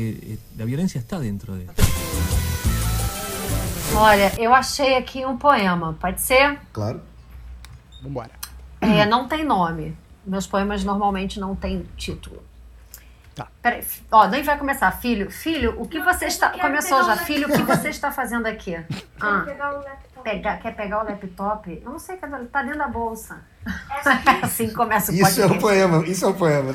porque eh, a violência está dentro de. Olha, eu achei aqui um poema, pode ser? Claro. Vambora. É, não tem nome. Meus poemas normalmente não têm título. Tá. Peraí, ó, nem vai começar. Filho, filho, o que você está. Começou já. Filho, o que você está fazendo aqui? Ah, pegar o laptop. pegar, quer pegar o laptop? Eu não sei, cadê? tá dentro da bolsa. Essa aqui. Assim começa o Isso é um poema, isso é um poema.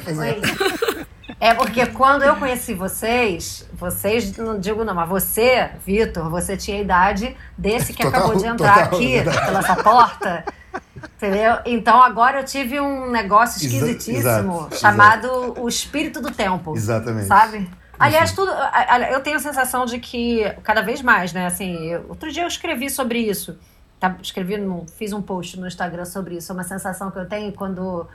É. Porque quando eu conheci vocês, vocês, não digo não, mas você, Vitor, você tinha a idade desse que Total, acabou de entrar aqui verdade. pela essa porta. Entendeu? Então agora eu tive um negócio esquisitíssimo exato, chamado o espírito do tempo. Exatamente. Sabe? Aliás, tudo. Eu tenho a sensação de que cada vez mais, né? Assim, eu- outro dia eu escrevi sobre isso. Tá, escrevi, fiz um post no Instagram sobre isso. É uma sensação que eu tenho quando.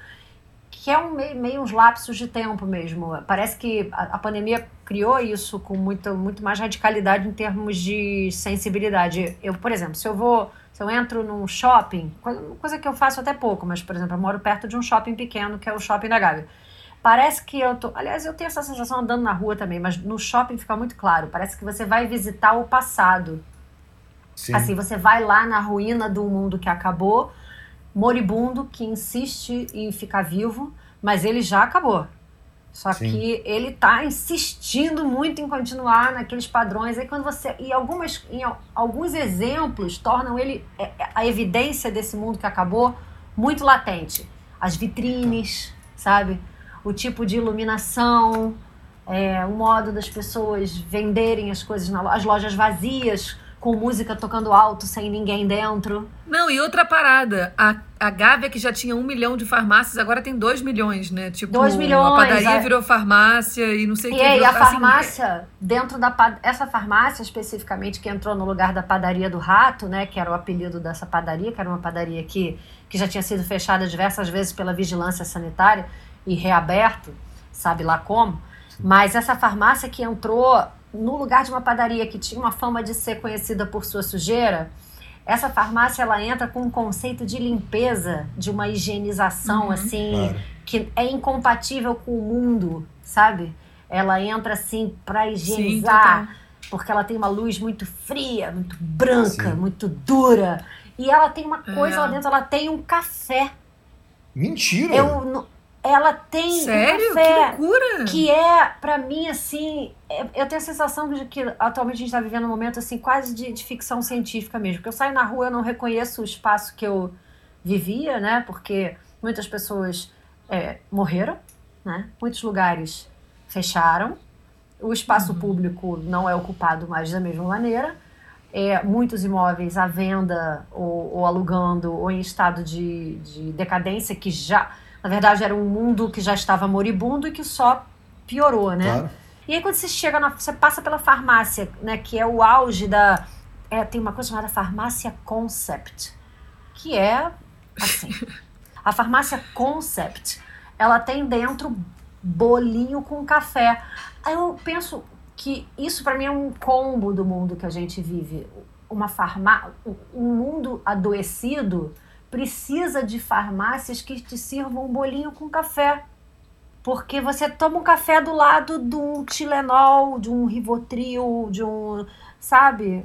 Que é um meio, meio uns lapsos de tempo mesmo. Parece que a, a pandemia criou isso com muito, muito mais radicalidade em termos de sensibilidade. Eu, por exemplo, se eu vou. Se eu entro num shopping, coisa, que eu faço até pouco, mas, por exemplo, eu moro perto de um shopping pequeno, que é o shopping da Gávea. Parece que eu tô. Aliás, eu tenho essa sensação andando na rua também, mas no shopping fica muito claro. Parece que você vai visitar o passado. Sim. Assim, você vai lá na ruína do mundo que acabou, moribundo, que insiste em ficar vivo, mas ele já acabou. Só Sim. que ele tá insistindo muito em continuar naqueles padrões. Aí quando você. E algumas, em al- alguns exemplos tornam ele é, é, a evidência desse mundo que acabou muito latente. As vitrines, sabe? O tipo de iluminação, é, o modo das pessoas venderem as coisas na loja, as lojas vazias, com música tocando alto, sem ninguém dentro. Não, e outra parada. A, a Gávea, que já tinha um milhão de farmácias, agora tem dois milhões, né? Tipo, Dois milhões, a padaria é. virou farmácia e não sei o E que. aí, virou, a assim, farmácia, dentro da. Essa farmácia especificamente, que entrou no lugar da padaria do rato, né? Que era o apelido dessa padaria, que era uma padaria que, que já tinha sido fechada diversas vezes pela vigilância sanitária e reaberto, sabe lá como. Mas essa farmácia que entrou no lugar de uma padaria que tinha uma fama de ser conhecida por sua sujeira, essa farmácia ela entra com um conceito de limpeza, de uma higienização Uhum. assim, Claro. que é incompatível com o mundo, sabe? Ela entra assim pra Sim, higienizar, total. porque ela tem uma luz muito fria, muito branca, Sim. muito dura. E ela tem uma coisa É. lá dentro, ela tem um café. Mentira! Eu, não- ela tem Sério? um café Que loucura! que é, pra mim, assim, é- eu tenho a sensação de que atualmente a gente tá vivendo um momento, assim, quase de, de ficção científica mesmo. Porque eu saio na rua, eu não reconheço o espaço que eu vivia, né? Porque muitas pessoas é, morreram, né? Muitos lugares fecharam. O espaço público não é ocupado mais da mesma maneira. É, muitos imóveis à venda ou, ou alugando ou em estado de, de decadência que já, na verdade, era um mundo que já estava moribundo e que só piorou, né? Claro. E aí quando você chega na, você passa pela farmácia, né, que é o auge da é, tem uma coisa chamada farmácia concept, que é assim. a farmácia concept, ela tem dentro bolinho com café. Aí eu penso que isso para mim é um combo do mundo que a gente vive. Uma farmá um mundo adoecido precisa de farmácias que te sirvam um bolinho com café. Porque você toma um café do lado de um Tilenol, de um Rivotril, de um. Sabe?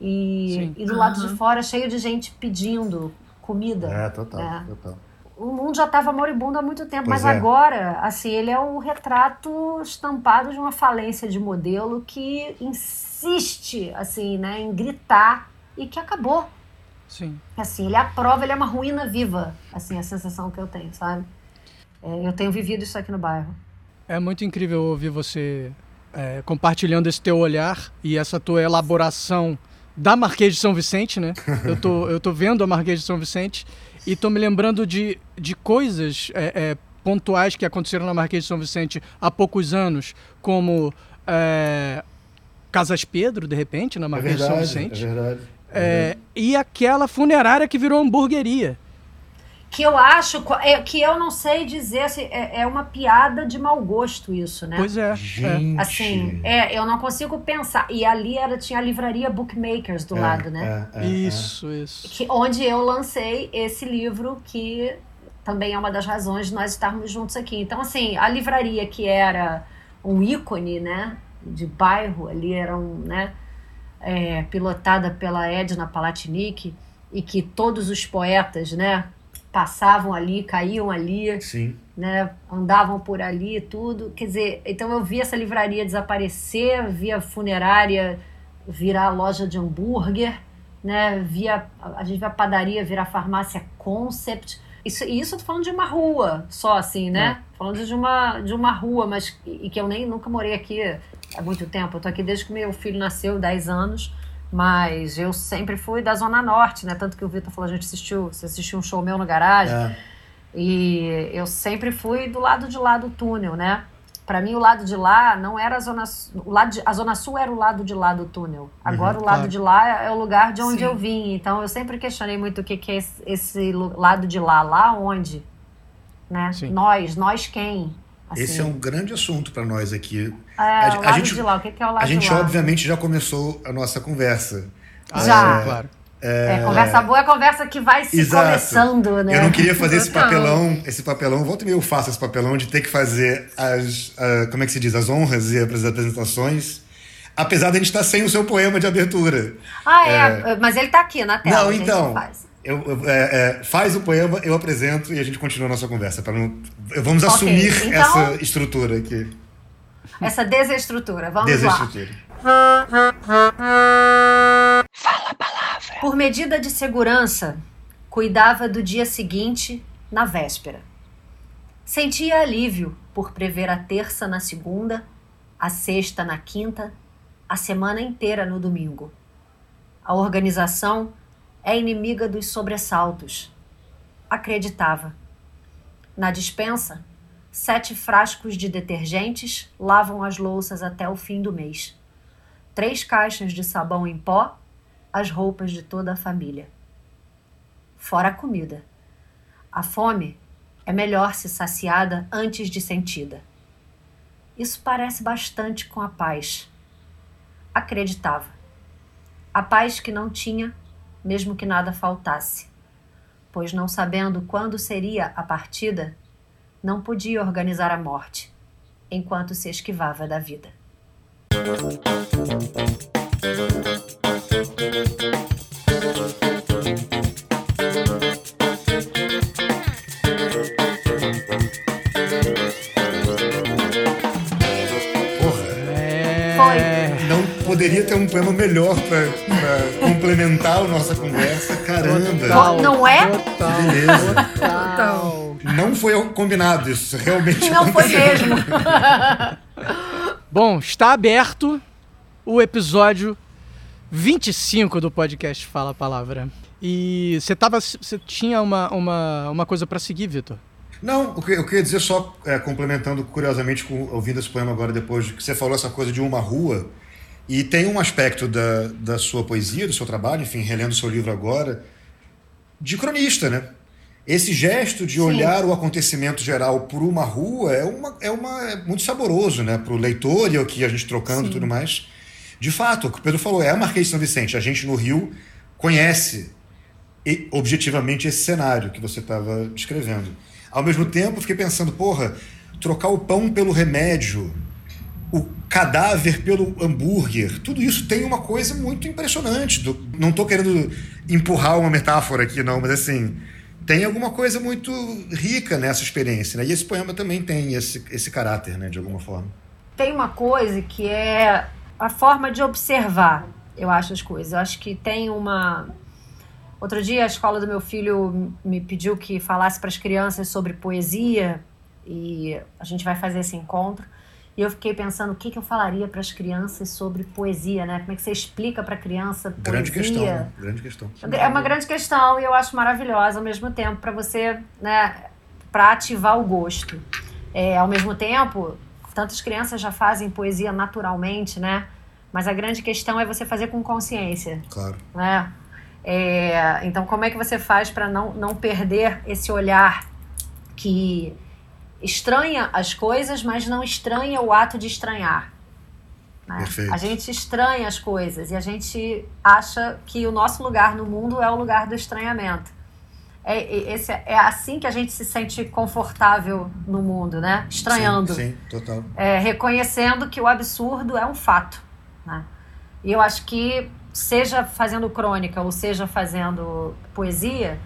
E, e do lado de Aham. fora cheio de gente pedindo comida. É, total, É. total. O mundo já estava moribundo há muito tempo, Pois mas é. agora, assim, ele é o retrato estampado de uma falência de modelo que insiste, assim, né, em gritar e que acabou. Sim. Assim, ele é a prova, ele é uma ruína viva, assim, a sensação que eu tenho, sabe? É, eu tenho vivido isso aqui no bairro. É muito incrível ouvir você é, compartilhando esse teu olhar e essa tua elaboração da Marquês de São Vicente, né? Eu tô, eu tô vendo a Marquês de São Vicente e tô me lembrando de, de coisas é, é, pontuais que aconteceram na Marquês de São Vicente há poucos anos, como é, Casas Pedro, de repente, na É Marquês de São verdade, é Vicente. verdade. É, e aquela funerária que virou hamburgueria. Que eu acho, é, que eu não sei dizer, assim, é, é uma piada de mau gosto isso, né? Pois é. é. Gente. Assim, é, eu não consigo pensar. E ali era, tinha a livraria Bookmakers do É, lado, né? é, é, Isso, isso. Que, onde eu lancei esse livro que também é uma das razões de nós estarmos juntos aqui. Então, assim, a livraria que era um ícone, né? de bairro ali, eram, né, é, pilotada pela Edna Palatinic, e que todos os poetas, né, passavam ali, caíam ali, Sim. né, andavam por ali e tudo. Quer dizer, então eu vi essa livraria desaparecer, vi a funerária virar loja de hambúrguer, né, via a gente via a padaria virar farmácia Concept. Isso, e isso eu tô falando de uma rua só, assim, né? Falando de uma, de uma rua, mas e que eu nem nunca morei aqui há muito tempo. Eu tô aqui desde que meu filho nasceu, 10 anos. Mas eu sempre fui da Zona Norte, né? Tanto que o Vitor falou, a gente assistiu, você assistiu um show meu no garagem. É. E eu sempre fui do lado de lá do túnel, né? Para mim, o lado de lá não era a zona, Sul- o lado de- a zona sul era o lado de lá do túnel. Agora o lado claro. de lá é o lugar de onde Sim. eu vim. Então eu sempre questionei muito o que, que é esse, esse lado de lá, lá onde, né? Sim. Nós, nós quem? Assim, Esse é um grande assunto para nós aqui. É, a- o a gente- de lá. O que, que é o lado A gente, de lá? obviamente, já começou a nossa conversa. Ah, Já. sim, claro. É, conversa boa é conversa que vai se Exato. começando, né? Eu não queria fazer esse papelão, esse papelão, volta e meia eu faço esse papelão de ter que fazer as, como é que se diz, as honras e as apresentações, apesar de a gente estar sem o seu poema de abertura. Ah, é, mas ele tá aqui na tela. Não, a gente então, faz. eu, eu- é, é, faz o poema, eu apresento e a gente continua a nossa conversa. Pra não, vamos Ok, assumir então- essa estrutura aqui, Essa desestrutura. Vamos lá. desestrutura. Por medida de segurança, cuidava do dia seguinte na véspera. Sentia alívio por prever a terça na segunda, a sexta na quinta, a semana inteira no domingo. A organização é inimiga dos sobressaltos. Acreditava. Na dispensa, sete frascos de detergentes lavam as louças até o fim do mês. Três caixas de sabão em pó as roupas de toda a família. Fora a comida. A fome é melhor se saciada antes de sentida. Isso parece bastante com a paz. Acreditava. A paz que não tinha, mesmo que nada faltasse. Pois não sabendo quando seria a partida, não podia organizar a morte, enquanto se esquivava da vida. Porra, É... Foi. não poderia ter um poema melhor pra, pra complementar a nossa conversa. Caramba! Não- não é? Total. Beleza. Total. Não foi combinado isso, realmente Não foi aconteceu. mesmo. Bom, está aberto o episódio 25 do podcast Fala a Palavra. E você tava. Você tinha uma, uma, uma coisa pra seguir, Vitor. Não, o que eu queria dizer só, é, complementando curiosamente, com, ouvindo esse poema agora depois, de que você falou essa coisa de uma rua, e tem um aspecto da, da sua poesia, do seu trabalho, enfim, relendo o seu livro agora, de cronista, né? Esse gesto de Sim. olhar o acontecimento geral por uma rua é, uma, é, uma, é muito saboroso, né? Para o leitor e o que a gente trocando e tudo mais. De fato, o que o Pedro falou é a Marquês de São Vicente. A gente no Rio conhece e, objetivamente esse cenário que você estava descrevendo. Ao mesmo tempo, fiquei pensando, porra, trocar o pão pelo remédio, o cadáver pelo hambúrguer, tudo isso tem uma coisa muito impressionante. Do- não estou querendo empurrar uma metáfora aqui, não, mas assim, tem alguma coisa muito rica nessa experiência. Né? E esse poema também tem esse, esse caráter, né, de alguma forma. tem uma coisa que é a forma de observar, eu acho, as coisas. Eu acho que tem uma. Outro dia a escola do meu filho me pediu que falasse para as crianças sobre poesia e a gente vai fazer esse encontro. E eu fiquei pensando o que, que eu falaria para as crianças sobre poesia, né? Como é que você explica para a criança poesia? Grande questão, né? grande questão. É uma grande questão e eu acho maravilhosa ao mesmo tempo para você, né, para ativar o gosto. É, ao mesmo tempo, tantas crianças já fazem poesia naturalmente, né? Mas a grande questão é você fazer com consciência, Claro. né? É, então, como é que você faz para não, não perder esse olhar que estranha as coisas, mas não estranha o ato de estranhar? né? A gente estranha as coisas e a gente acha que o nosso lugar no mundo é o lugar do estranhamento. é, é, esse, é assim que a gente se sente confortável no mundo, né? Estranhando. Sim, sim total. É, reconhecendo que o absurdo é um fato. Né? E eu acho que, seja fazendo crônica ou seja fazendo poesia,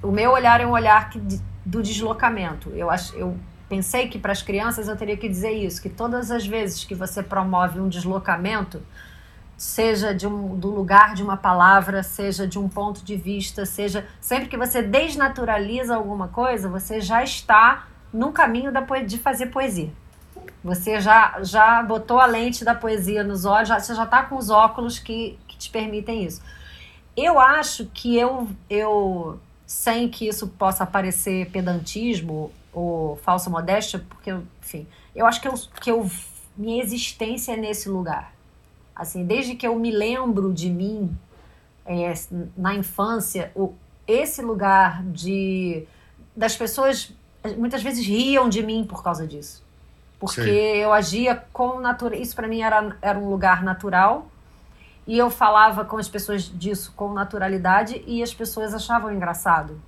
o meu olhar é um olhar que, do deslocamento. Eu, acho, eu pensei que para as crianças eu teria que dizer isso, que todas as vezes que você promove um deslocamento, seja de um, do lugar de uma palavra, seja de um ponto de vista, seja sempre que você desnaturaliza alguma coisa, você já está no caminho da, de fazer poesia. Você já, já botou a lente da poesia nos olhos, já, você já está com os óculos que, que te permitem isso. Eu acho que eu, eu, sem que isso possa parecer pedantismo ou falsa modéstia, porque, enfim, eu acho que, eu, que eu, minha existência é nesse lugar Assim, desde que eu me lembro de mim é, na infância, o, esse lugar de das pessoas muitas vezes riam de mim por causa disso. Porque Sim. eu agia com natureza. Isso para mim era, era um lugar natural. E eu falava com as pessoas disso com naturalidade e as pessoas achavam engraçado.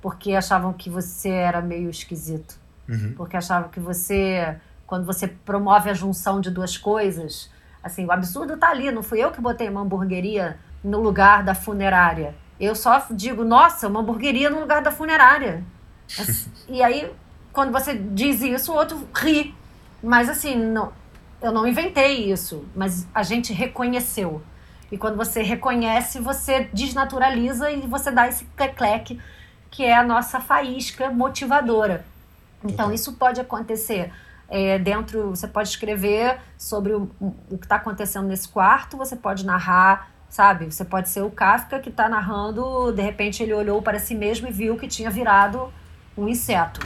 Porque achavam que você era meio esquisito. Uhum. Porque achavam que você, quando você promove a junção de duas coisas, Assim, o absurdo tá ali, não fui eu que botei uma hamburgueria no lugar da funerária. Eu só digo, nossa, uma hamburgueria no lugar da funerária. e aí, quando você diz isso, o outro ri. Mas assim, não, eu não inventei isso, mas a gente reconheceu. E quando você reconhece, você desnaturaliza e você dá esse clecleque que é a nossa faísca motivadora. Então, isso pode acontecer é, dentro, você pode escrever sobre o, o que está acontecendo nesse quarto, você pode narrar, sabe? Você pode ser o Kafka que está narrando, de repente ele olhou para si mesmo e viu que tinha virado um inseto.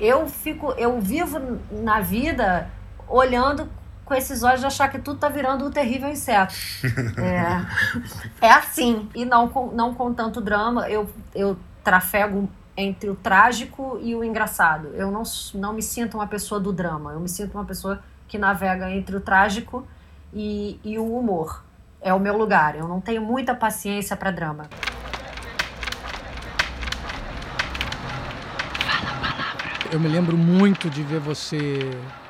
Eu fico, eu vivo na vida olhando com esses olhos de achar que tudo está virando um terrível inseto. É, é assim, e não com, não com tanto drama. Eu, eu trafego entre o trágico e o engraçado. Eu não, não me sinto uma pessoa do drama, eu me sinto uma pessoa que navega entre o trágico e, e o humor. É o meu lugar. Eu não tenho muita paciência para drama. Eu me lembro muito de ver você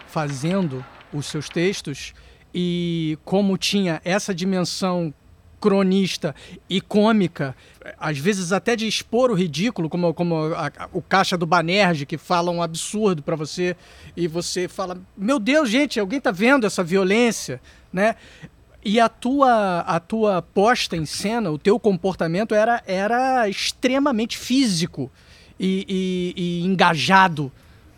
fazendo os seus textos e como tinha essa dimensão cronista e cômica, às vezes até de expor o ridículo, como, como a, a, o caixa do Banerje, que fala um absurdo para você, e você fala, meu Deus, gente, alguém tá vendo essa violência, né? E a tua, a tua posta em cena, o teu comportamento era, era extremamente físico e, e, e engajado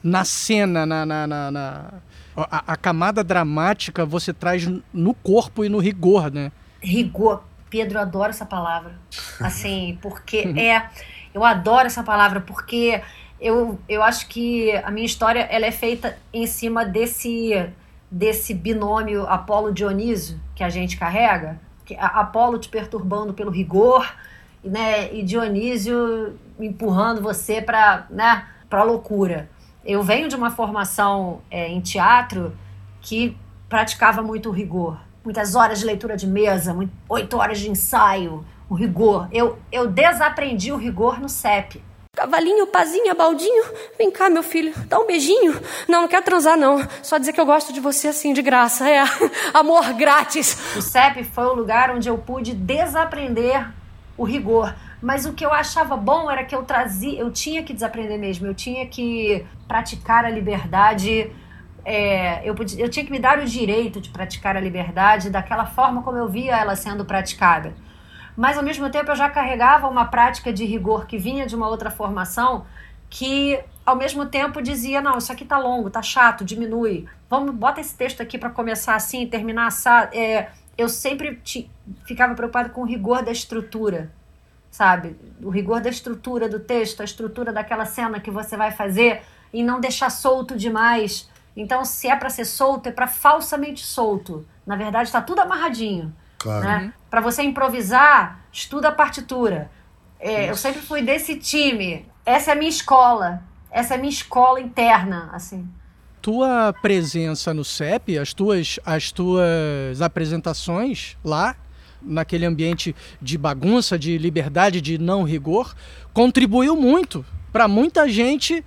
na cena, na, na, na, na... A, a, camada dramática você traz no corpo e no rigor, né? Rigor. Pedro, eu adoro essa palavra. Assim, porque é. Eu adoro essa palavra, porque eu, eu acho que a minha história ela é feita em cima desse, desse binômio Apolo-Dionísio que a gente carrega. Que Apolo te perturbando pelo rigor, né, e Dionísio empurrando você para né, a loucura. Eu venho de uma formação é, em teatro que praticava muito rigor muitas horas de leitura de mesa, oito horas de ensaio, o rigor. Eu, eu desaprendi o rigor no CEP. Cavalinho, pazinha, baldinho, vem cá, meu filho, dá um beijinho. Não, não quero transar, não. Só dizer que eu gosto de você assim, de graça. É, amor grátis. O CEP foi o lugar onde eu pude desaprender o rigor. Mas o que eu achava bom era que eu trazia, eu tinha que desaprender mesmo, eu tinha que praticar a liberdade é, eu, podia, eu tinha que me dar o direito de praticar a liberdade daquela forma como eu via ela sendo praticada. Mas, ao mesmo tempo, eu já carregava uma prática de rigor que vinha de uma outra formação que, ao mesmo tempo, dizia: não, isso aqui tá longo, tá chato, diminui. Vamos, bota esse texto aqui para começar assim, terminar assim. É, eu sempre te, ficava preocupado com o rigor da estrutura, sabe? O rigor da estrutura do texto, a estrutura daquela cena que você vai fazer e não deixar solto demais então, se é para ser solto, é para falsamente solto. Na verdade, está tudo amarradinho. Claro. Né? Uhum. Para você improvisar, estuda a partitura. É, eu sempre fui desse time. Essa é a minha escola. Essa é a minha escola interna, assim. Tua presença no CEP, as tuas, as tuas apresentações lá, naquele ambiente de bagunça, de liberdade, de não rigor, contribuiu muito para muita gente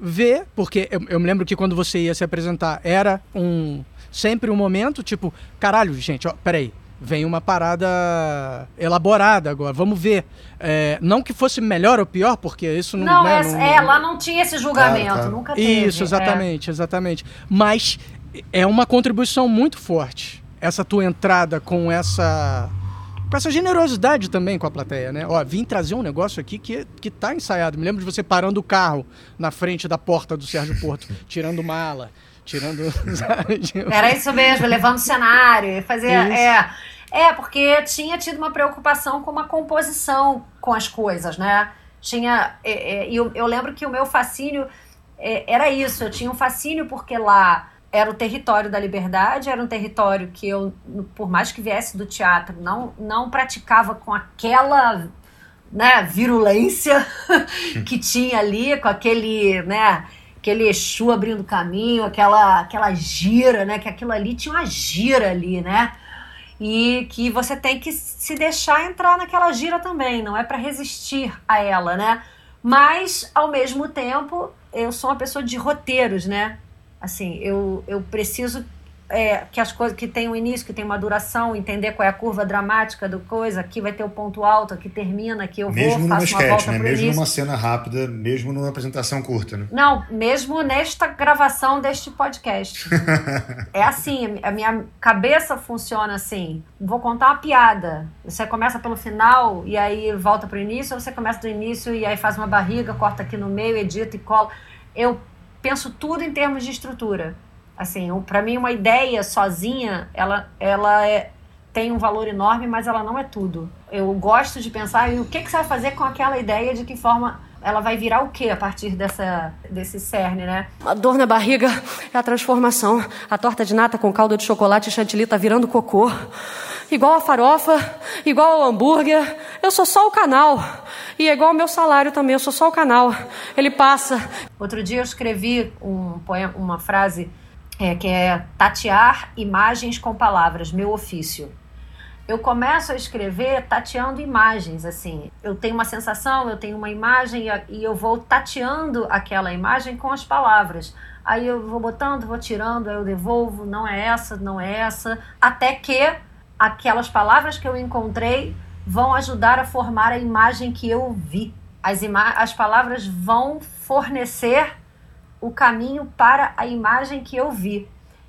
ver, porque eu, eu, me lembro que quando você ia se apresentar era um sempre um momento tipo, caralho, gente, ó, peraí, vem uma parada elaborada agora, vamos ver. É, não que fosse melhor ou pior, porque isso não... Não, né, é, não, é, lá não tinha esse julgamento, Claro, claro. nunca teve. Isso, exatamente, exatamente. Mas é uma contribuição muito forte, essa tua entrada com essa... Com essa generosidade também com a plateia, né? Ó, vim trazer um negócio aqui que, que tá ensaiado. Me lembro de você parando o carro na frente da porta do Sérgio Porto, tirando mala, tirando. É. Era isso mesmo, levando cenário. Isso. É, é, porque tinha tido uma preocupação com uma composição com as coisas, né? Tinha. é, é, E eu, eu lembro que o meu fascínio é, era isso. Eu tinha um fascínio porque lá era o território da liberdade, era um território que eu, por mais que viesse do teatro, não, não praticava com aquela né, virulência que tinha ali, com aquele, né, aquele Exu abrindo caminho, aquela, aquela gira, né, que aquilo ali tinha uma gira ali, né, e que você tem que se deixar entrar naquela gira também, não é para resistir a ela, né, mas ao mesmo tempo eu sou uma pessoa de roteiros, né, assim, eu, eu preciso é, que as coisas que tem um início, que tem uma duração, entender qual é a curva dramática do coisa, aqui vai ter o ponto alto, aqui termina, aqui eu Mesmo vou, faço uma sketch, volta né? Mesmo início. numa cena rápida, mesmo numa apresentação curta, né? Não, mesmo nesta gravação deste podcast. é assim, a minha cabeça funciona assim. Vou contar uma piada. Você começa pelo final e aí volta pro início, ou você começa do início e aí faz uma barriga, corta aqui no meio, edita e cola. Eu penso tudo em termos de estrutura. Assim, para mim uma ideia sozinha, ela, ela é, tem um valor enorme, mas ela não é tudo. Eu gosto de pensar e o que, que você vai fazer com aquela ideia, de que forma ela vai virar o que a partir dessa, desse cerne, né? A dor na barriga é a transformação. A torta de nata com calda de chocolate e chantilly tá virando cocô. Igual a farofa, igual ao hambúrguer. Eu sou só o canal. E é igual ao meu salário também, eu sou só o canal. Ele passa. Outro dia eu escrevi um poema, uma frase é, que é tatear imagens com palavras, meu ofício. Eu começo a escrever tateando imagens, assim. Eu tenho uma sensação, eu tenho uma imagem e eu vou tateando aquela imagem com as palavras. Aí eu vou botando, vou tirando, aí eu devolvo, não é essa, não é essa, até que aquelas palavras que eu encontrei vão ajudar a formar a imagem que eu vi. As, ima as palavras vão fornecer o caminho para a imagem que eu vi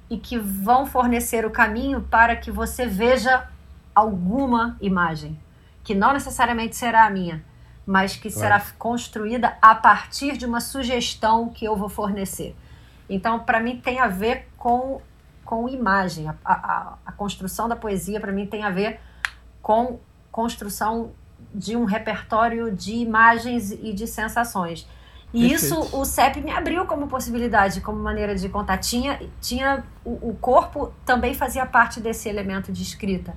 e que vão fornecer o caminho para que você veja alguma imagem, que não necessariamente será a minha, mas que Claro. será construída a partir de uma sugestão que eu vou fornecer. Então, para mim, tem a ver com, com imagem. A, a, a construção da poesia, para mim, tem a ver com construção de um repertório de imagens e de sensações. E Perfeito. isso o CEP me abriu como possibilidade, como maneira de contar. Tinha, tinha o, o corpo também fazia parte desse elemento de escrita.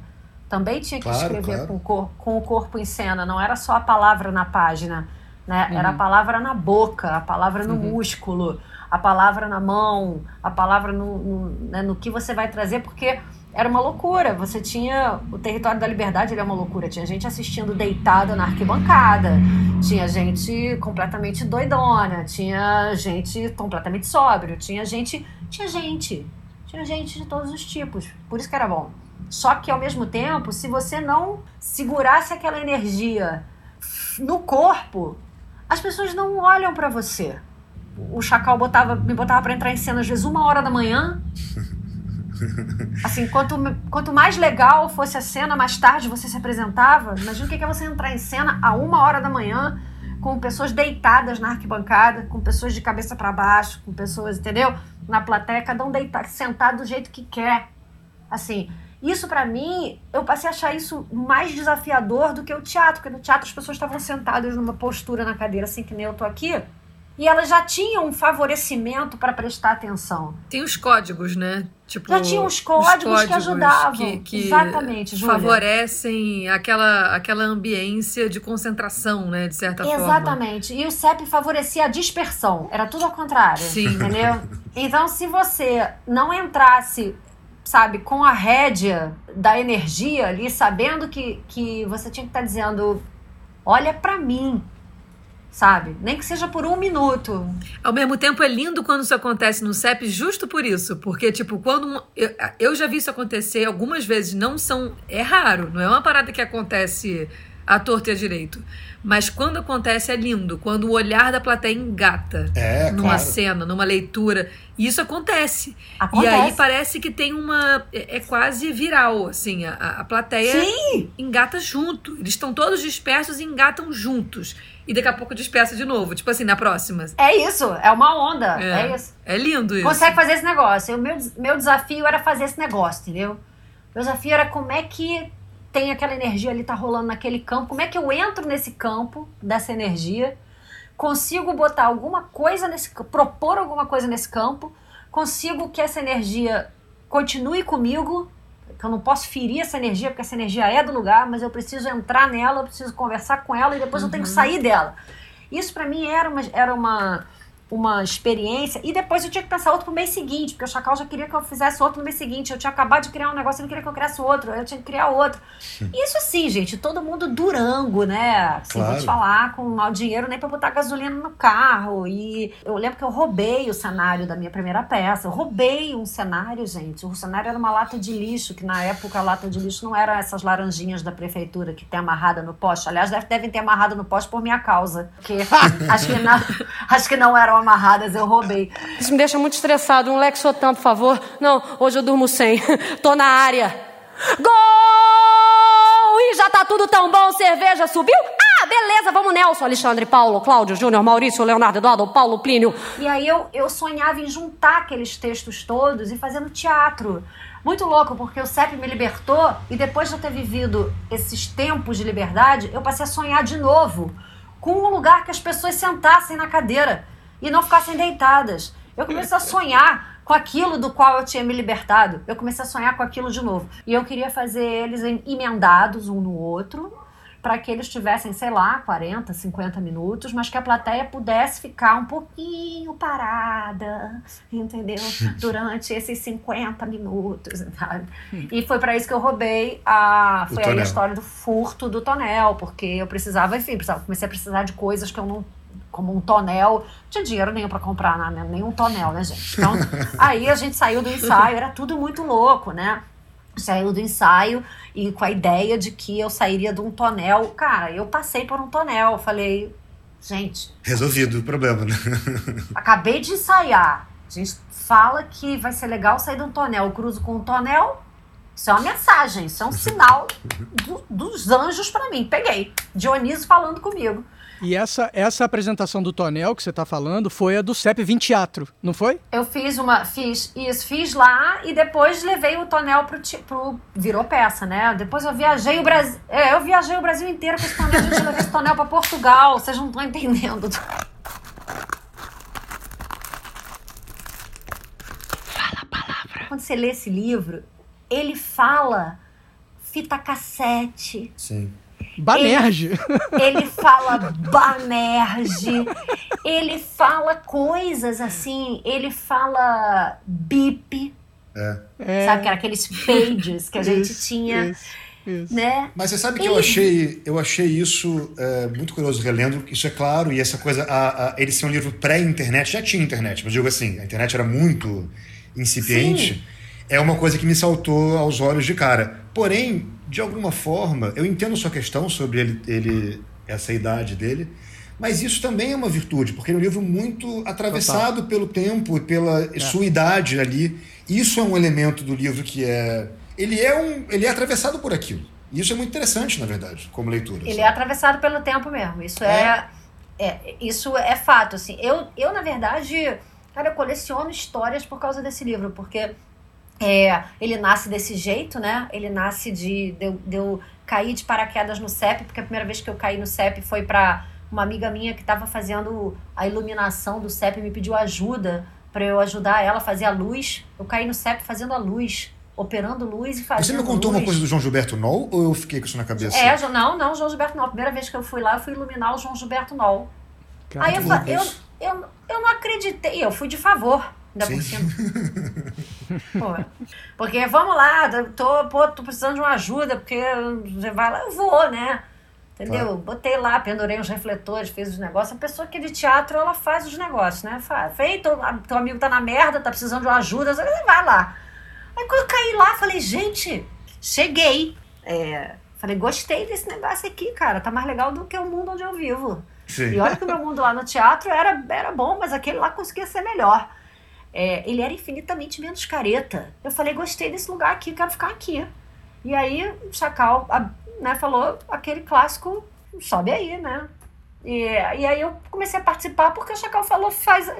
Também tinha que Claro, escrever claro. com, o cor, com o corpo em cena, não era só a palavra na página. Né? Era a Uhum. palavra na boca, a palavra no Uhum. músculo, a palavra na mão, a palavra no, no, né, no que você vai trazer, porque era uma loucura. Você tinha o território da liberdade, ele é uma loucura. Tinha gente assistindo deitada na arquibancada, tinha gente completamente doidona, tinha gente completamente sóbrio, tinha gente, tinha gente, tinha gente de todos os tipos. Por isso que era bom. Só que ao mesmo tempo, se você não segurasse aquela energia no corpo, as pessoas não olham pra você. O Chacal botava, me botava pra entrar em cena às vezes uma hora da manhã. Assim, quanto, quanto mais legal fosse a cena, mais tarde você se apresentava. Imagina o que é você entrar em cena a uma hora da manhã, com pessoas deitadas na arquibancada, com pessoas de cabeça para baixo, com pessoas, entendeu? Na plateia, cada um deitado, sentado do jeito que quer. Assim, isso pra mim, eu passei a achar isso mais desafiador do que o teatro, porque no teatro as pessoas estavam sentadas numa postura na cadeira, assim que nem eu tô aqui, e elas já tinham um favorecimento para prestar atenção. Tem os códigos, né? Tipo, Já tinha os códigos que ajudavam. que- que Exatamente, Júlia. favorecem aquela, aquela ambiência de concentração, né? De certa forma. Exatamente. E o CEP favorecia a dispersão. Era tudo ao contrário. Sim. Entendeu? Então, se você não entrasse sabe, com a rédea da energia ali, sabendo que, que você tinha que estar dizendo: olha para mim, sabe? Nem que seja por um minuto. Ao mesmo tempo, é lindo quando isso acontece no CEP, justo por isso. Porque, tipo, quando. Eu, eu já vi isso acontecer algumas vezes, não são. É raro, não é uma parada que acontece à torta e à direito. Mas quando acontece é lindo, quando o olhar da plateia engata É, numa claro. cena, numa leitura. E isso acontece. Acontece. E aí parece que tem uma. É, é quase viral, assim. A, a plateia Sim! engata junto. Eles estão todos dispersos e engatam juntos. E daqui a pouco dispersa de novo. Tipo assim, na próxima. É isso, é uma onda. É, isso. É lindo isso. Consegue fazer esse negócio. O meu, meu desafio era fazer esse negócio, entendeu? Meu desafio era como é que tem aquela energia ali, tá rolando naquele campo, como é que eu entro nesse campo dessa energia, consigo botar alguma coisa nesse propor alguma coisa nesse campo, consigo que essa energia continue comigo, que eu não posso ferir essa energia, porque essa energia é do lugar, mas eu preciso entrar nela, eu preciso conversar com ela e depois eu tenho que sair dela. Isso pra mim era uma, era uma, uma experiência. E depois eu tinha que pensar outro pro mês seguinte, porque o Chacal já queria que eu fizesse outro no mês seguinte. Eu tinha acabado de criar um negócio, ele queria que eu criasse outro. Eu tinha que criar outro. Isso assim, gente, todo mundo durango, né? Assim, Vou Claro. te falar, com mau dinheiro nem pra botar gasolina no carro. E eu lembro que eu roubei o cenário da minha primeira peça. Eu roubei um cenário, gente. O cenário era uma lata de lixo, que na época a lata de lixo não era essas laranjinhas da prefeitura que tem amarrada no poste. Aliás, deve- devem ter amarrado no poste por minha causa. Porque acho que não, acho que não eram amarradas, eu roubei. Isso me deixa muito estressado. Um Lexotan, por favor. Não, hoje eu durmo sem. Tô na área. Gol! E já tá tudo tão bom. Cerveja subiu? Ah, beleza. Vamos, Nelson, Alexandre, Paulo, Cláudio, Júnior, Maurício, Leonardo, Eduardo, Paulo, Plínio. E aí eu, eu sonhava em juntar aqueles textos todos e fazendo teatro. Muito louco, porque o CEP me libertou e depois de eu ter vivido esses tempos de liberdade, eu passei a sonhar de novo com um lugar que as pessoas sentassem na cadeira e não ficassem deitadas. Eu comecei a sonhar com aquilo do qual eu tinha me libertado. Eu comecei a sonhar com aquilo de novo. E eu queria fazer eles em- emendados um no outro, para que eles tivessem, sei lá, 40, 50 minutos, mas que a plateia pudesse ficar um pouquinho parada, entendeu? Durante esses 50 minutos, sabe? E foi para isso que eu roubei a. Foi aí a história do furto do tonel, porque eu precisava, enfim, precisava, comecei a precisar de coisas que eu não. Como um tonel. Não tinha dinheiro nenhum para comprar né? nenhum tonel, né, gente? Então, aí a gente saiu do ensaio, era tudo muito louco, né? Saiu do ensaio e com a ideia de que eu sairia de um tonel. Cara, eu passei por um tonel. Falei, gente, Resolvido o problema, né? acabei de ensaiar. A gente fala que vai ser legal sair de um tonel. Eu cruzo com um tonel. Isso é uma mensagem, isso é um sinal do- dos anjos pra mim. Peguei. Dioniso falando comigo. E essa, essa apresentação do Tonel que você tá falando foi a do CEP 20 Teatro, não foi? Eu fiz uma. Fiz isso, fiz lá e depois levei o tonel pro, pro. Virou peça, né? Depois eu viajei o Brasil. É, eu viajei o Brasil inteiro com esse tonel. A gente levou esse tonel pra Portugal. Vocês não estão entendendo. Fala a palavra. Quando você lê esse livro, ele fala fita cassete. Sim. Banerje. Ele fala banerje, ele fala coisas assim, ele fala bip, É. sabe? Que era aqueles pages que a gente Isso, tinha, Isso, isso. né? Mas você sabe que eu achei, eu achei isso é, muito curioso relendo, isso é claro, e essa coisa, a, a, ele ser um livro pré-internet, já tinha internet, mas digo assim, a internet era muito incipiente, Sim. é uma coisa que me saltou aos olhos de cara. Porém, de alguma forma, eu entendo sua questão sobre ele, ele essa idade dele, mas isso também é uma virtude, porque ele é um livro muito atravessado pelo tempo e pela sua idade ali. Isso é um elemento do livro que é. Ele é um. Ele é atravessado por aquilo. E isso é muito interessante, na verdade, como leitura. Ele sabe? é atravessado pelo tempo mesmo. Isso é, é- isso é fato, assim. Eu, eu na verdade, cara, eu coleciono histórias por causa desse livro, porque é, ele nasce desse jeito, né? Ele nasce de, de, eu- de eu cair de paraquedas no CEP, porque a primeira vez que eu caí no CEP foi para uma amiga minha que estava fazendo a iluminação do CEP e me pediu ajuda para eu ajudar ela a fazer a luz. Eu caí no CEP fazendo a luz, operando luz e fazendo Você me contou luz. uma coisa do João Gilberto Noll ou eu fiquei com isso na cabeça? É, não, não, João Gilberto Noll. A primeira vez que eu fui lá, eu fui iluminar o João Gilberto. Cara, Aí eu, eu, eu, eu não acreditei, eu fui de favor. Ainda Sim. por cima. Pô, porque vamos lá, tô, pô, tô precisando de uma ajuda, porque você vai lá, eu vou, né? Entendeu? Claro. Botei lá, pendurei uns refletores, fiz os negócios. A pessoa que é de teatro, ela faz os negócios, né? Faz. Vem, teu, teu amigo tá na merda, tá precisando de uma ajuda, você vai lá. Aí quando eu caí lá, falei, gente, cheguei. É, falei, gostei desse negócio aqui, cara. Tá mais legal do que o mundo onde eu vivo. Sim. E olha que o meu mundo lá no teatro era, era bom, mas aquele lá conseguia ser melhor. É, ele era infinitamente menos careta. Eu falei, gostei desse lugar aqui, quero ficar aqui. E aí o Chacal a- né, falou aquele clássico, sobe aí, né? E, e aí eu comecei a participar porque o Chacal falou, faz.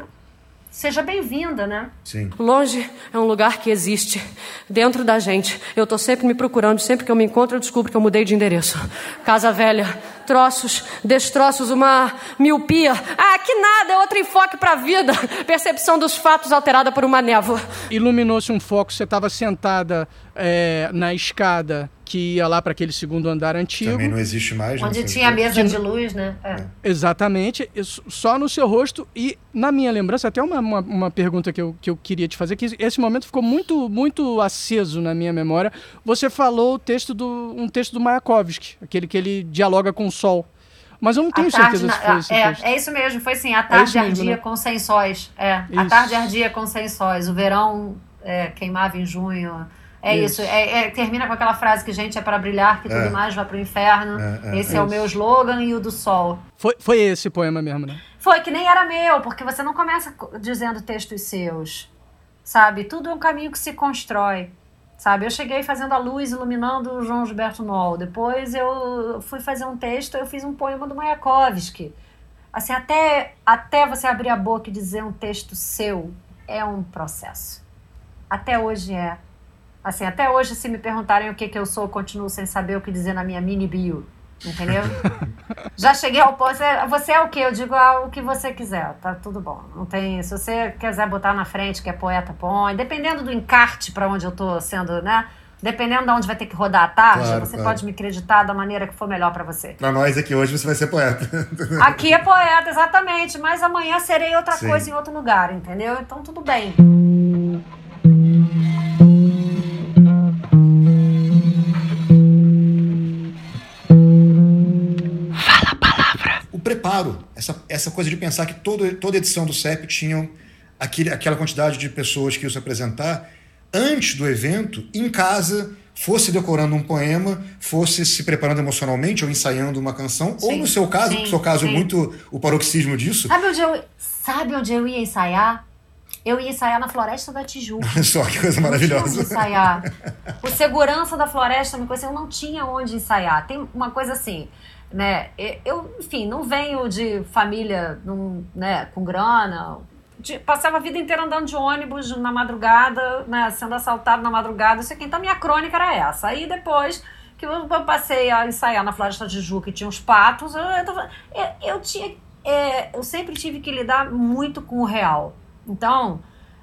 Seja bem-vinda, né? Sim. Longe é um lugar que existe, dentro da gente. Eu tô sempre me procurando, sempre que eu me encontro eu descubro que eu mudei de endereço. Casa velha, troços, destroços, uma miopia. Ah, que nada, é outro enfoque pra vida. Percepção dos fatos alterada por uma névoa. Iluminou-se um foco, você estava sentada é, na escada que ia lá para aquele segundo andar antigo. Também não existe mais. né? Onde tinha a mesa de luz, né? É. Exatamente, isso só no seu rosto e na minha lembrança, até uma, uma, uma pergunta que eu, que eu queria te fazer, que esse momento ficou muito muito aceso na minha memória. Você falou o texto do, um texto do Mayakovsky, aquele que ele dialoga com o sol. Mas eu não tenho A tarde certeza na- se foi esse é, texto. é isso mesmo, foi assim, a tarde isso mesmo, ardia né? com sem sóis. É, a Isso. tarde ardia com sem sóis. O verão é, queimava em junho. É Isso. isso, é- é- termina com aquela frase que gente é para brilhar, que tudo É. mais vai para o inferno. É, é, Esse é, o meu slogan e o do sol. Foi, foi esse poema mesmo, né? Foi que nem era meu, porque você não começa co- dizendo textos seus, sabe? Tudo é um caminho que se constrói, sabe? Eu cheguei fazendo a luz iluminando o João Gilberto Noll. Depois eu fui fazer um texto, eu fiz um poema do Mayakovsky. Assim, até, até você abrir a boca e dizer um texto seu é um processo. Até hoje é. Assim, até hoje, se me perguntarem o que, que eu sou, eu continuo sem saber o que dizer na minha mini bio. Entendeu? Já cheguei ao ponto. Você, é o quê? Eu digo ah, o que você quiser, tá tudo bom. Não tem. Se você quiser botar na frente que é poeta, põe. Dependendo do encarte para onde eu tô sendo, né? Dependendo de onde vai ter que rodar a tarde, Claro, você claro. pode me acreditar da maneira que for melhor para você. Pra nós aqui hoje você vai ser poeta. Aqui é poeta, exatamente, mas amanhã serei outra Sim. coisa em outro lugar, entendeu? Então tudo bem. O preparo, essa, essa coisa de pensar que todo, toda edição do CEP tinha aquele, aquela quantidade de pessoas que iam se apresentar antes do evento, em casa, fosse decorando um poema, fosse se preparando emocionalmente ou ensaiando uma canção, ou Sim, no seu caso, sim, no seu caso é sim. muito o paroxismo disso, Sabe onde eu, sabe onde eu ia ensaiar? Eu ia ensaiar na Floresta da Tijuca. só que coisa Não maravilhosa. ensaiar. O segurança da floresta me conheceu, eu não tinha onde ensaiar. Tem uma coisa assim, né? Eu, enfim, não venho de família num, né, com grana. De- passava a vida inteira andando de ônibus na madrugada, né, sendo assaltado na madrugada. Isso aqui, então minha crônica era essa. Aí depois que eu passei a ensaiar na Floresta da Tijuca e tinha os patos, eu, eu, eu tinha. é, eu sempre tive que lidar muito com o real. Então,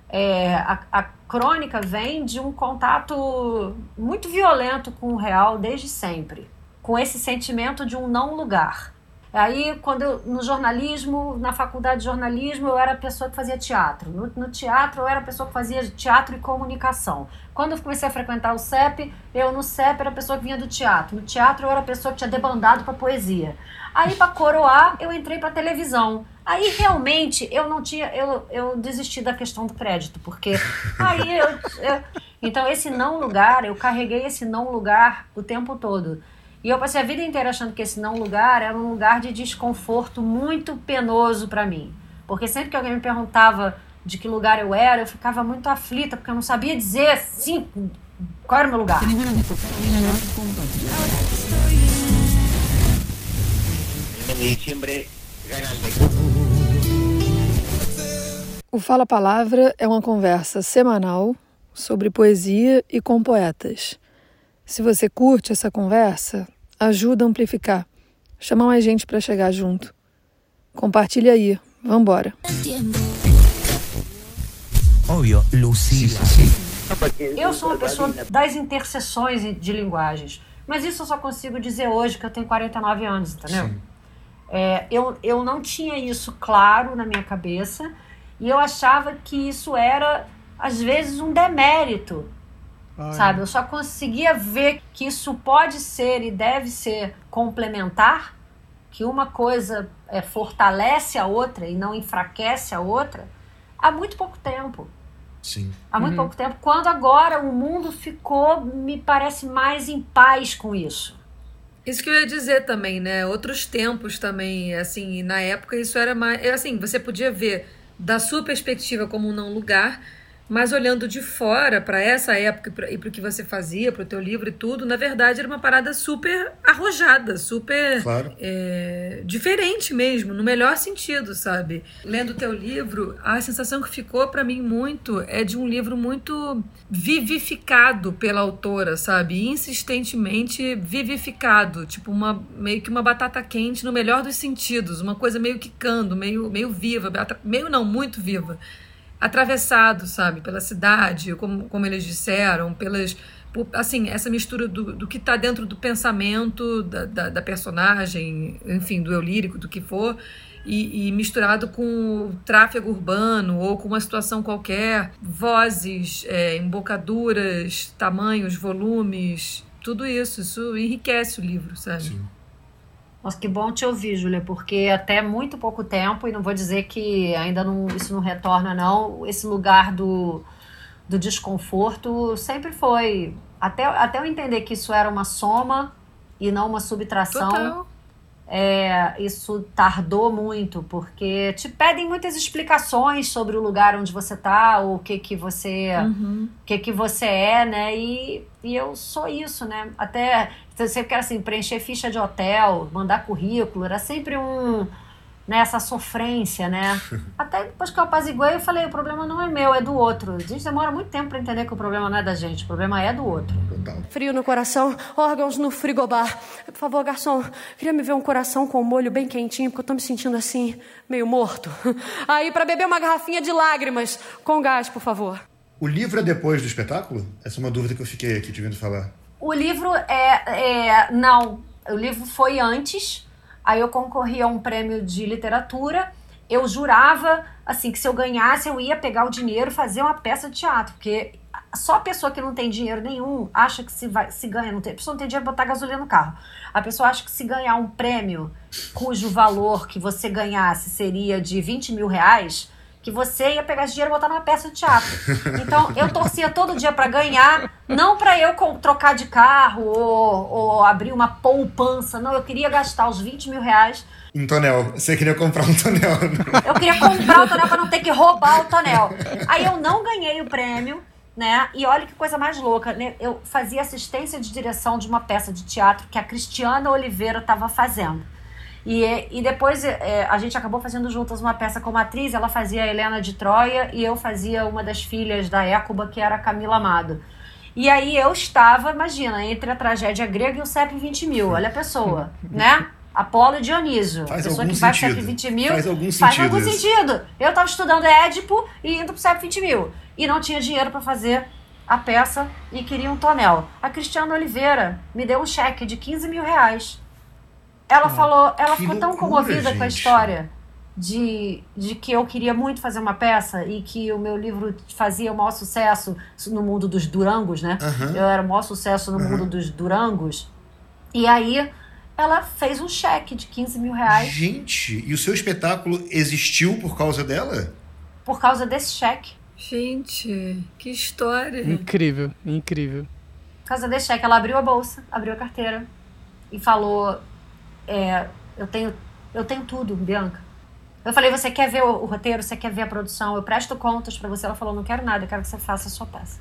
é, a, a crônica vem de um contato muito violento com o real desde sempre, com esse sentimento de um não lugar. Aí, quando eu, no jornalismo, na faculdade de jornalismo, eu era a pessoa que fazia teatro. No, no teatro, eu era a pessoa que fazia teatro e comunicação. Quando eu comecei a frequentar o CEP, eu no CEP era a pessoa que vinha do teatro. No teatro, eu era a pessoa que tinha debandado para poesia. Aí, para coroar, eu entrei para televisão. Aí, realmente, eu não tinha. Eu, eu desisti da questão do crédito, porque aí eu, eu- Então, esse não lugar, eu carreguei esse não lugar o tempo todo. E eu passei a vida inteira achando que esse não lugar era um lugar de desconforto muito penoso para mim. Porque sempre que alguém me perguntava de que lugar eu era, eu ficava muito aflita, porque eu não sabia dizer sim qual era o meu lugar. O Fala Palavra é uma conversa semanal sobre poesia e com poetas. Se você curte essa conversa, ajuda a amplificar. Chama mais gente para chegar junto. Compartilha aí. Vambora. Obvio, Lucila. Eu sou uma pessoa das interseções de linguagens. Mas isso eu só consigo dizer hoje, que eu tenho 49 anos, entendeu? Sim. É, eu, eu não tinha isso claro na minha cabeça. E eu achava que isso era, às vezes, um demérito, Ai, sabe? Eu só conseguia ver que isso pode ser e deve ser complementar, que uma coisa é, fortalece a outra e não enfraquece a outra, há muito pouco tempo. Sim. Há muito Uhum. pouco tempo, quando agora o mundo ficou, me parece, mais em paz com isso. Isso que eu ia dizer também, né? Outros tempos também, assim, na época isso era mais. é Assim, você podia ver da sua perspectiva como um não lugar, mas olhando de fora para essa época e para o que você fazia, para o teu livro e tudo, na verdade era uma parada super arrojada, super Claro. é, diferente mesmo, no melhor sentido, sabe? Lendo o teu livro, a sensação que ficou pra mim muito é de um livro muito vivificado pela autora, sabe? Insistentemente vivificado, tipo uma meio que uma batata quente no melhor dos sentidos, uma coisa meio quicando, meio meio viva, meio não muito viva. Atravessado, sabe, pela cidade, como, como eles disseram, pelas por- assim, essa mistura do, do que está dentro do pensamento da, da, da personagem, enfim, do eu lírico, do que for, e, e misturado com o tráfego urbano ou com uma situação qualquer, vozes, é, embocaduras, tamanhos, volumes, tudo isso, isso enriquece o livro, sabe? Sim. Nossa, que bom te ouvir, Júlia, porque até muito pouco tempo, e não vou dizer que ainda não, isso não retorna, não, esse lugar do, do desconforto sempre foi. Até, até eu entender que isso era uma soma e não uma subtração. Total. É, isso tardou muito, porque te pedem muitas explicações sobre o lugar onde você está, ou o que que você, Uhum. que que você é, né? E, e eu sou isso, né? Até sempre quero assim preencher ficha de hotel, mandar currículo, era sempre um né, essa sofrência, né? Até depois que eu apaziguei, eu falei, o problema não é meu, é do outro. A gente demora muito tempo para entender que o problema não é da gente, o problema é do outro. Total. Frio no coração, órgãos no frigobar. Por favor, garçom, queria me ver um coração com o molho bem quentinho, porque eu tô me sentindo assim, meio morto. Aí, para beber uma garrafinha de lágrimas, com gás, por favor. O livro é depois do espetáculo? Essa é uma dúvida que eu fiquei aqui te vendo falar. O livro é, é. Não, o livro foi antes. Aí eu concorri a um prêmio de literatura. Eu jurava, assim, que se eu ganhasse, eu ia pegar o dinheiro fazer uma peça de teatro. Porque só a pessoa que não tem dinheiro nenhum acha que se, vai, se ganha. Não tem, a pessoa não tem dinheiro para botar gasolina no carro. A pessoa acha que se ganhar um prêmio cujo valor que você ganhasse seria de 20 mil reais, que você ia pegar esse dinheiro e botar numa peça de teatro. Então eu torcia todo dia para ganhar, não para eu trocar de carro ou, ou abrir uma poupança, não, eu queria gastar os 20 mil reais. Um tonel. Você queria comprar um tonel. né? Eu queria comprar o tonel para não ter que roubar o tonel. Aí eu não ganhei o prêmio. Né? E olha que coisa mais louca, né? Eu fazia assistência de direção de uma peça de teatro que a Cristiana Oliveira estava fazendo. E, e depois é, a gente acabou fazendo juntas uma peça como atriz. Ela fazia a Helena de Troia e eu fazia uma das filhas da Écuba, que era a Camila Amado. E aí eu estava, imagina, entre a tragédia grega e o CEP 20 mil. Olha a pessoa, né? Apolo e Dionísio. Faz a pessoa algum que vai pro sentido. CEP 20 mil. Faz algum faz sentido algum isso. sentido. Eu estava estudando Édipo e indo pro CEP 20 mil. E não tinha dinheiro para fazer a peça e queria um tonel. A Cristiana Oliveira me deu um cheque de 15 mil reais. Ela falou, ela que ficou tão loucura, comovida com a gente. história de, de que eu queria muito fazer uma peça e que o meu livro fazia o maior sucesso no mundo dos durangos, né? Aham. Eu era o maior sucesso no mundo dos durangos. E aí ela fez um cheque de 15 mil reais Gente, e o seu espetáculo existiu por causa dela? por causa desse cheque. Gente, que história. Incrível, incrível. Por causa desse cheque, ela abriu a bolsa, abriu a carteira e falou: é, eu, tenho, eu tenho tudo, Bianca. Eu falei: Você quer ver o, o roteiro? Você quer ver a produção? Eu presto contas pra você. Ela falou: Não quero nada, eu quero que você faça a sua peça.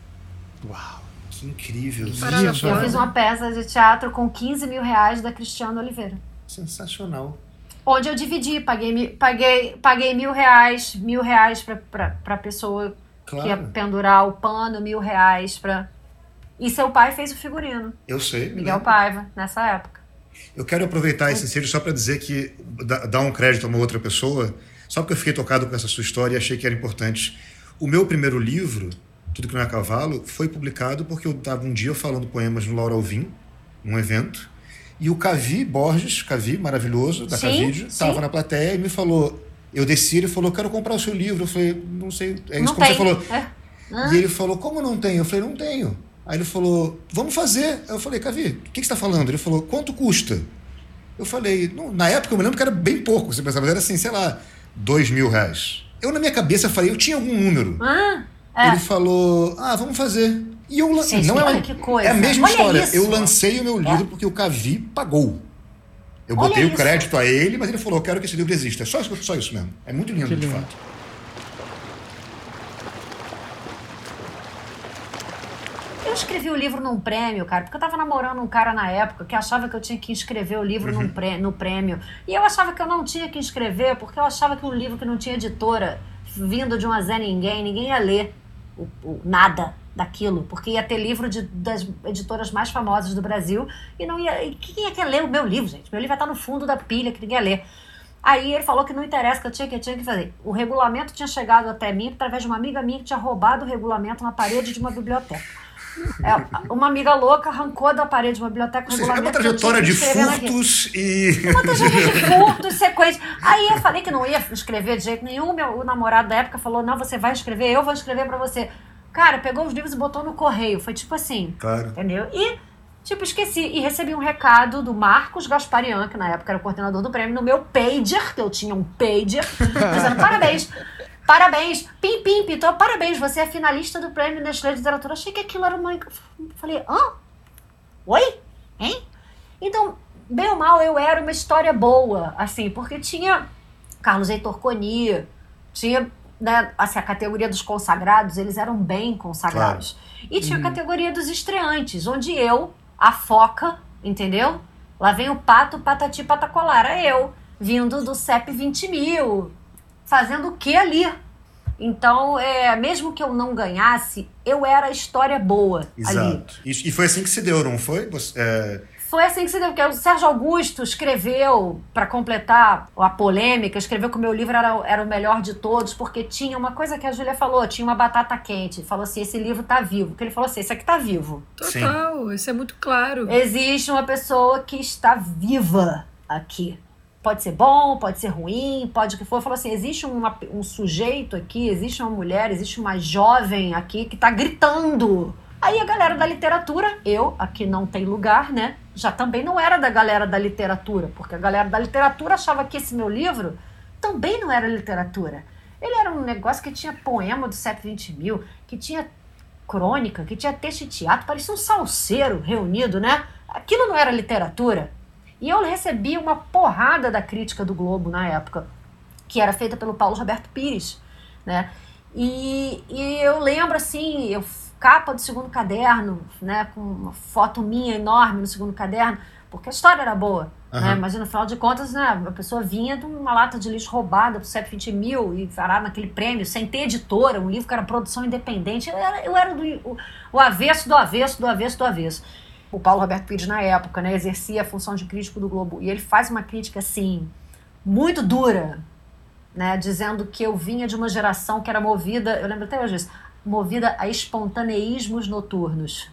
Uau, que incrível. Parada Eu fiz uma peça de teatro com 15 mil reais da Cristiana Oliveira. Sensacional. Onde eu dividi, paguei, paguei, paguei mil reais, mil reais pra, pra, pra pessoa que ia Claro, pendurar o pano, mil reais pra. E seu pai fez o figurino, eu sei. Miguel lembro. Paiva, nessa época. Eu quero aproveitar esse ensejo só para dizer que dar um crédito a uma outra pessoa, só porque eu fiquei tocado com essa sua história e achei que era importante. O meu primeiro livro, Tudo que não é cavalo, foi publicado porque eu estava um dia falando poemas no Laura Alvim, num evento, e o Cavi Borges, Cavi, maravilhoso, da Cavídeo, sim. estava na plateia e me falou: Eu desci, ele falou, quero comprar o seu livro. Eu falei, não sei. É isso Não como tem. você falou. É. Hã? E ele falou, como não tem? Eu falei, não tenho. Aí ele falou, vamos fazer. Eu falei, Cavi, o que, que você está falando? Ele falou, quanto custa? Eu falei, "Não, na época eu me lembro que era bem pouco. Você pensava, era assim, sei lá, dois mil reais. Eu, na minha cabeça, falei, eu tinha algum número. Ah, é. Ele falou, ah, vamos fazer. E eu lan- Gente, não é, olha um- que coisa. é a mesma Olha história. isso. Eu lancei o meu livro É. porque o Cavi pagou. Eu Olha botei o isso. crédito a ele, mas ele falou, eu quero que esse livro exista. É só isso, só isso mesmo. É muito lindo, Que de lindo. fato. Escrevi o livro num prêmio, cara, porque eu tava namorando um cara na época que achava que eu tinha que inscrever o livro num prê- no prêmio. E eu achava que eu não tinha que inscrever, porque eu achava que um livro que não tinha editora, vindo de uma Zé Ninguém, ninguém ia ler o, o- nada daquilo, porque ia ter livro de- das editoras mais famosas do Brasil e não ia. E quem ia querer ler o meu livro, gente? Meu livro ia estar no fundo da pilha, que ninguém ia ler. Aí ele falou que não interessa, que eu tinha que, eu tinha que fazer. O regulamento tinha chegado até mim através de uma amiga minha que tinha roubado o regulamento na parede de uma biblioteca. É, uma amiga louca arrancou da parede de uma biblioteca Ou seja, é uma trajetória de furtos e. Uma trajetória de furtos, sequência. Aí eu falei que não ia escrever de jeito nenhum. Meu, o namorado da época falou: não, você vai escrever, eu vou escrever pra você. Cara, pegou os livros e botou no correio. Foi tipo assim. Claro. Entendeu? E, tipo, esqueci. E recebi um recado do Marcos Gasparian, que na época era o coordenador do prêmio, no meu pager, que eu tinha um pager, dizendo parabéns. Parabéns, pim, pim, pitou, parabéns, você é finalista do prêmio Nestlé de Literatura. Achei que aquilo era uma. Falei, hã? Oi? Hein? Então, bem ou mal, eu era uma história boa, assim, porque tinha Carlos Heitor Coni, tinha né, assim, a categoria dos consagrados, eles eram bem consagrados. E tinha a categoria dos estreantes, onde eu, a foca, entendeu? Lá vem o pato, patati, patacolar. Era eu, vindo do CEP 20 mil, fazendo o que ali? Então, é, mesmo que eu não ganhasse, eu era a história boa ali. Exato. E, e foi assim que se deu, não foi? Você- é, Foi assim que se deu, porque o Sérgio Augusto escreveu, para completar a polêmica, escreveu que o meu livro era, era o melhor de todos, porque tinha uma coisa que a Júlia falou, tinha uma batata quente. Falou assim: esse livro tá vivo. Porque ele falou assim: esse aqui tá vivo. Total, isso é muito claro. Existe uma pessoa que está viva aqui. Pode ser bom, pode ser ruim, pode o que for. Falou assim: existe uma- um sujeito aqui, existe uma mulher, existe uma jovem aqui que está gritando. Aí a galera da literatura, eu, aqui não tem lugar, né? Já também não era da galera da literatura, porque a galera da literatura achava que esse meu livro também não era literatura. Ele era um negócio que tinha poema do 720 mil, que tinha crônica, que tinha texto de teatro, parecia um salseiro reunido, né? Aquilo não era literatura. E eu recebi uma porrada da crítica do Globo na época, que era feita pelo Paulo Roberto Pires, né? E, e eu lembro assim, eu capa do segundo caderno, né, com uma foto minha enorme no segundo caderno, porque a história era boa. Né? Aham. Mas no final de contas, né, a pessoa vinha de uma lata de lixo roubada por 120 mil e parar naquele prêmio, sem ter editora, um livro que era produção independente. Eu era, eu era do, o, o avesso do avesso, do avesso do avesso. O Paulo Roberto Pires, na época, né, exercia a função de crítico do Globo. E ele faz uma crítica, assim, muito dura, né, dizendo que eu vinha de uma geração que era movida, eu lembro até hoje disso, movida a espontaneísmos noturnos.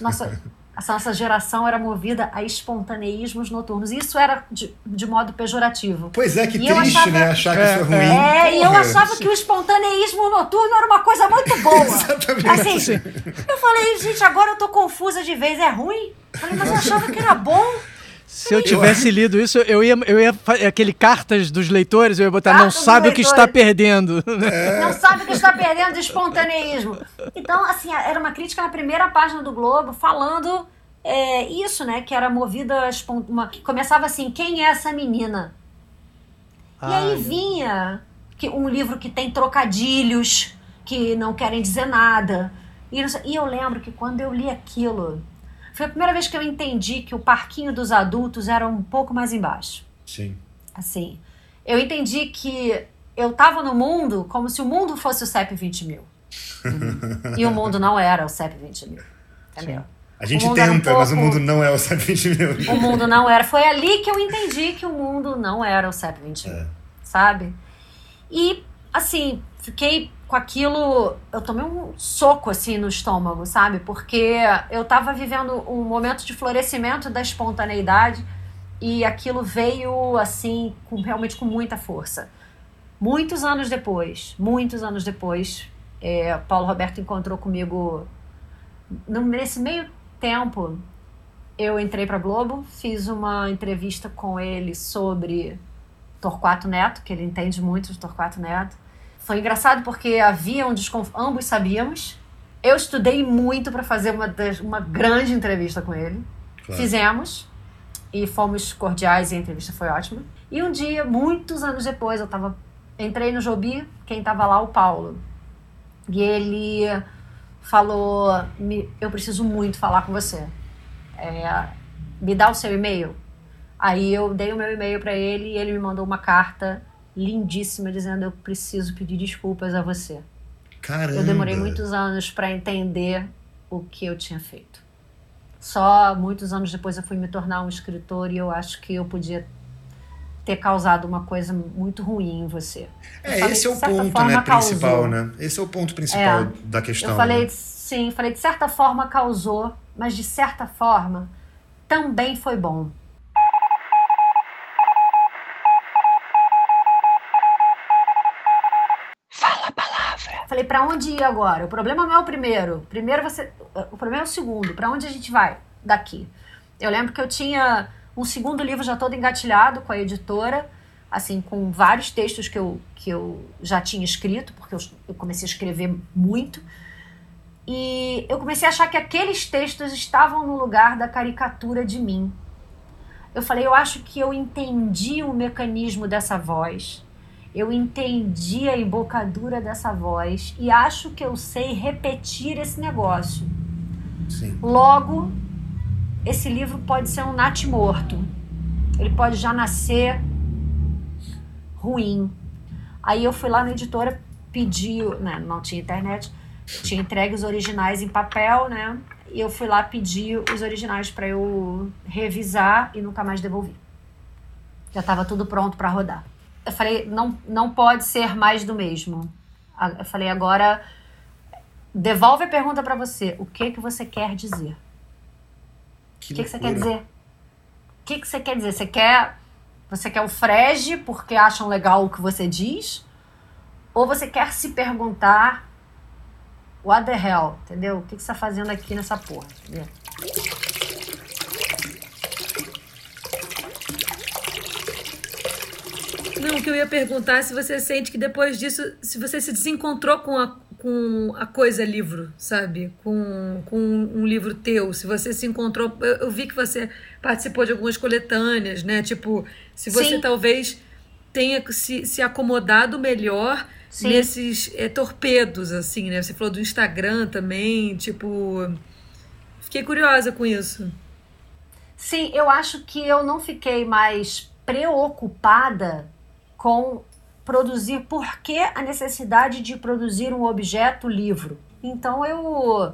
Nossa, essa nossa geração era movida a espontaneísmos noturnos. E isso era de, de modo pejorativo. Pois é, que E triste, achava- né? Achar que É, isso é ruim. É, e eu Porra. achava que o espontaneísmo noturno era uma coisa muito boa. Exatamente. Assim, eu falei, gente, agora eu tô confusa de vez, é ruim? Eu Falei, mas eu achava que era bom. Se eu tivesse lido isso, eu ia, eu ia aquele cartas dos leitores, eu ia botar não Cartas dos sabe o que está perdendo. É. Não sabe que está perdendo de espontaneísmo. Então, assim, era uma crítica na primeira página do Globo falando é, isso, né? Que era movida uma, que começava assim, quem é essa menina? E aí vinha que um livro que tem trocadilhos que não querem dizer nada. E, não e eu lembro que quando eu li aquilo, foi a primeira vez que eu entendi que o parquinho dos adultos era um pouco mais embaixo. Sim. Assim, eu entendi que eu tava no mundo como se o mundo fosse o CEP 20 mil. e o mundo não era o CEP 20 mil. Entendeu? A gente era um tenta, mas o pouco- mundo não é o 120 mil. O mundo não era. Foi ali que eu entendi que o mundo não era o CEP 20 mil. É. Sabe? E, assim, fiquei com aquilo. Eu tomei um soco, assim, no estômago, sabe? Porque eu tava vivendo um momento de florescimento da espontaneidade e aquilo veio, assim, com, realmente com muita força. Muitos anos depois, muitos anos depois, é, Paulo Roberto encontrou comigo nesse meio tempo. Eu entrei para Globo, fiz uma entrevista com ele sobre Torquato Neto, que ele entende muito de Torquato Neto. Foi engraçado porque havia um desconf... ambos sabíamos. Eu estudei muito para fazer uma, uma grande entrevista com ele. Claro. Fizemos e fomos cordiais e a entrevista foi ótima. E um dia, muitos anos depois, eu tava entrei no Jobi, quem tava lá o Paulo. E ele falou: "Me- "Eu preciso muito falar com você. É, me dá o seu e-mail?" Aí eu dei o meu e-mail para ele e ele me mandou uma carta lindíssima dizendo: "Eu preciso pedir desculpas a você." Caramba. Eu demorei muitos anos para entender o que eu tinha feito. Só muitos anos depois eu fui me tornar um escritor e eu acho que eu podia ter causado uma coisa muito ruim em você. Eu É, falei, esse é o ponto, forma, né, principal, causou. né? Esse é o ponto principal É. da questão. Eu falei, né? sim, falei de certa forma causou, mas de certa forma também foi bom. Fala a palavra. Falei, pra onde ir agora? O problema não é o primeiro. Primeiro você. O problema é o segundo. Pra onde a gente vai daqui? Eu lembro que eu tinha um segundo livro já todo engatilhado com a editora, assim, com vários textos que eu, que eu já tinha escrito, porque eu, eu comecei a escrever muito. E eu comecei a achar que aqueles textos estavam no lugar da caricatura de mim. Eu falei, eu acho que eu entendi o mecanismo dessa voz. Eu entendi a embocadura dessa voz e acho que eu sei repetir esse negócio. Sim. Logo, esse livro pode ser um nat morto. Ele pode já nascer ruim. Aí eu fui lá na editora, pedi, né, não tinha internet, tinha entregue os originais em papel, né? E eu fui lá pedir os originais para eu revisar e nunca mais devolvi. Já estava tudo pronto para rodar. Eu falei, não, não pode ser mais do mesmo. Eu falei, agora devolve a pergunta para você. O que que você quer dizer? Que O que, que você quer dizer? O que, que você quer dizer? Você quer, você quer o frege porque acham legal o que você diz? Ou você quer se perguntar what the hell, entendeu? O que, que você está fazendo aqui nessa porra? entendeu? Não, o que eu ia perguntar é se você sente que depois disso, se você se desencontrou com a, com a coisa livro, sabe? Com, com um livro teu, se você se encontrou. Eu, eu vi que você participou de algumas coletâneas, né? Tipo, se você Sim. talvez tenha se, se acomodado melhor Sim. nesses eh, torpedos, assim, né? Você falou do Instagram também, tipo. Fiquei curiosa com isso. Sim, eu acho que eu não fiquei mais preocupada com produzir, por que a necessidade de produzir um objeto livro. Então eu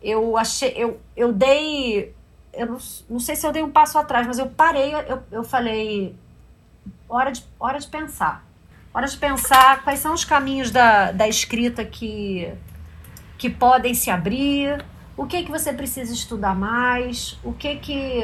eu achei, eu, eu dei, eu não, não sei se eu dei um passo atrás, mas eu parei, eu, eu falei, hora de, hora de pensar. Hora de pensar quais são os caminhos da, da escrita que, que podem se abrir, o que que você precisa estudar mais, o que que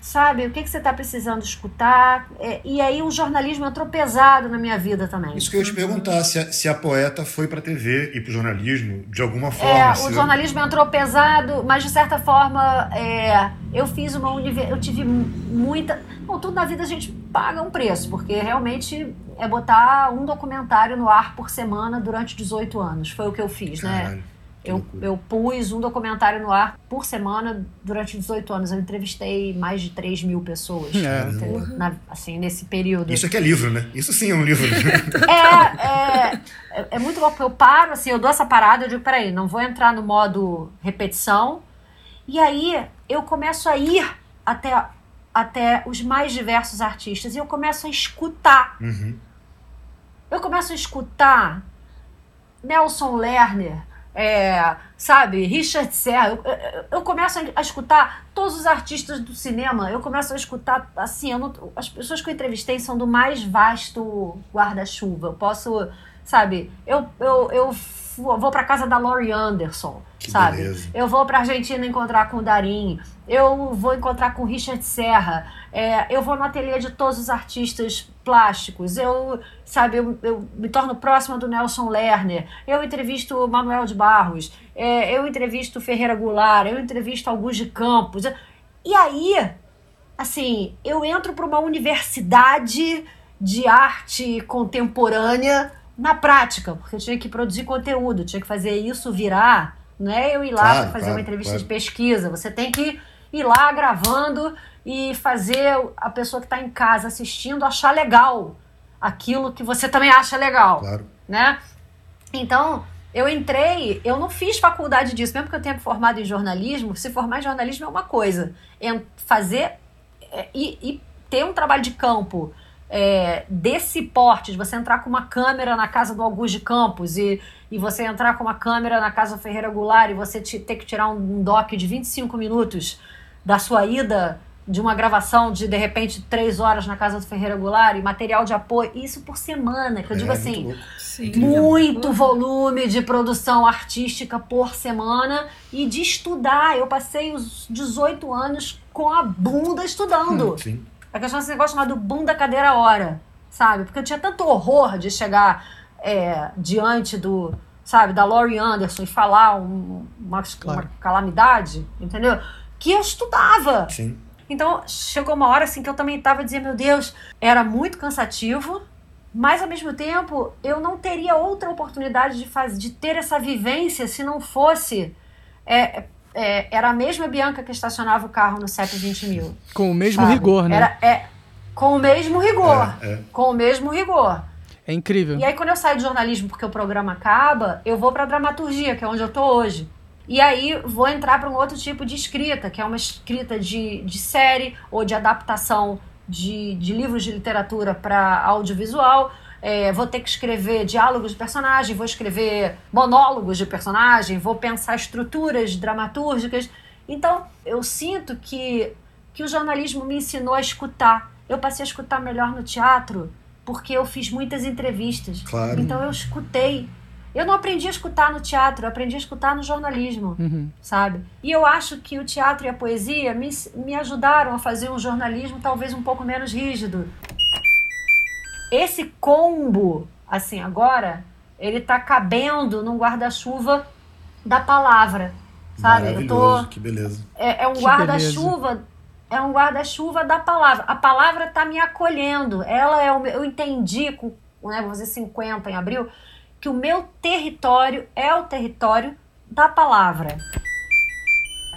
sabe, o que que você está precisando escutar. É, e aí o jornalismo entrou pesado na minha vida também. Isso que eu ia te perguntar, se a, se a poeta foi pra TV e pro jornalismo de alguma forma. É, o jornalismo entrou pesado, mas de certa forma é, eu fiz uma universidade, eu tive muita. Bom, tudo na vida a gente paga um preço, porque realmente é botar um documentário no ar por semana durante 18 anos. Foi o que eu fiz, né? Caralho, que Eu, eu pus um documentário no ar por semana durante 18 anos. Eu entrevistei mais de 3 mil pessoas. É. entendeu? Na- assim, nesse período. Isso aqui é livro, né? Isso sim é um livro. É, é, é, é muito bom, porque eu paro, assim, eu dou essa parada, eu digo, peraí, não vou entrar no modo repetição. E aí eu começo a ir até, até os mais diversos artistas e eu começo a escutar. Uhum. Eu começo a escutar Nelson Lerner, é, sabe, Richard Serra. Eu, eu- começo a, escutar todos os artistas do cinema. Eu começo a escutar, assim, não- as pessoas que eu entrevistei são do mais vasto guarda-chuva. Eu posso, sabe, eu, eu, eu vou, para casa da Laurie Anderson, Que sabe? beleza. Eu vou para Argentina encontrar com o Darim. Eu vou encontrar com o Richard Serra. É, eu vou no ateliê de todos os artistas plásticos. Eu, sabe, eu, eu me torno próxima do Nelson Lerner. Eu entrevisto o Manuel de Barros. É, eu entrevisto o Ferreira Goulart. Eu entrevisto Augusto de Campos. E aí, assim, eu entro para uma universidade de arte contemporânea na prática, porque eu tinha que produzir conteúdo, tinha que fazer isso virar, não é eu ir lá Claro, para fazer claro, uma entrevista claro. de pesquisa, você tem que ir lá gravando e fazer a pessoa que está em casa assistindo achar legal aquilo que você também acha legal, né? Então, eu entrei, eu não fiz faculdade disso, mesmo que eu tenha me formado em jornalismo, se formar em jornalismo é uma coisa, en- fazer é, e, e ter um trabalho de campo é, desse porte, de você entrar com uma câmera na casa do Augusto de Campos e, e você entrar com uma câmera na casa do Ferreira Goulart e você te- ter que tirar um, um doc de 25 minutos da sua ida de uma gravação de, de repente, três horas na casa do Ferreira Goulart e material de apoio, isso por semana, que eu digo É, assim, muito. Sim. muito volume de produção artística por semana e de estudar. Eu passei os 18 anos com a bunda estudando. Sim. A questão desse negócio chamado bunda cadeira hora, sabe? Porque eu tinha tanto horror de chegar é, diante do, sabe, da Laurie Anderson e falar um- uma, Claro. uma calamidade, entendeu? Que eu estudava. Sim. Então, chegou uma hora assim que eu também estava dizendo, meu Deus, era muito cansativo, mas ao mesmo tempo eu não teria outra oportunidade de, faz, de ter essa vivência se não fosse. é, é, era a mesma Bianca que estacionava o carro no CEP 20 mil. Com o mesmo sabe? rigor, né? Era, é, com o mesmo rigor. É, é. Com o mesmo rigor. É incrível. E aí, quando eu saio do jornalismo porque o programa acaba, eu vou pra dramaturgia, que é onde eu tô hoje. E aí vou entrar para um outro tipo de escrita, que é uma escrita de, de série ou de adaptação de, de livros de literatura para audiovisual. É, vou ter que escrever diálogos de personagem, vou escrever monólogos de personagem, vou pensar estruturas dramatúrgicas. Então, eu sinto que, que o jornalismo me ensinou a escutar. Eu passei a escutar melhor no teatro porque eu fiz muitas entrevistas. Claro. Então eu escutei. Eu não aprendi a escutar no teatro, eu aprendi a escutar no jornalismo, Uhum. sabe? E eu acho que o teatro e a poesia me, me ajudaram a fazer um jornalismo talvez um pouco menos rígido. Esse combo, assim, agora, ele tá cabendo num guarda-chuva da palavra, sabe? Eu tô que beleza. é, é um guarda-chuva é um guarda-chuva da palavra a palavra está me acolhendo ela é o meu, eu entendi com né, vou fazer 50 em abril que o meu território é o território da palavra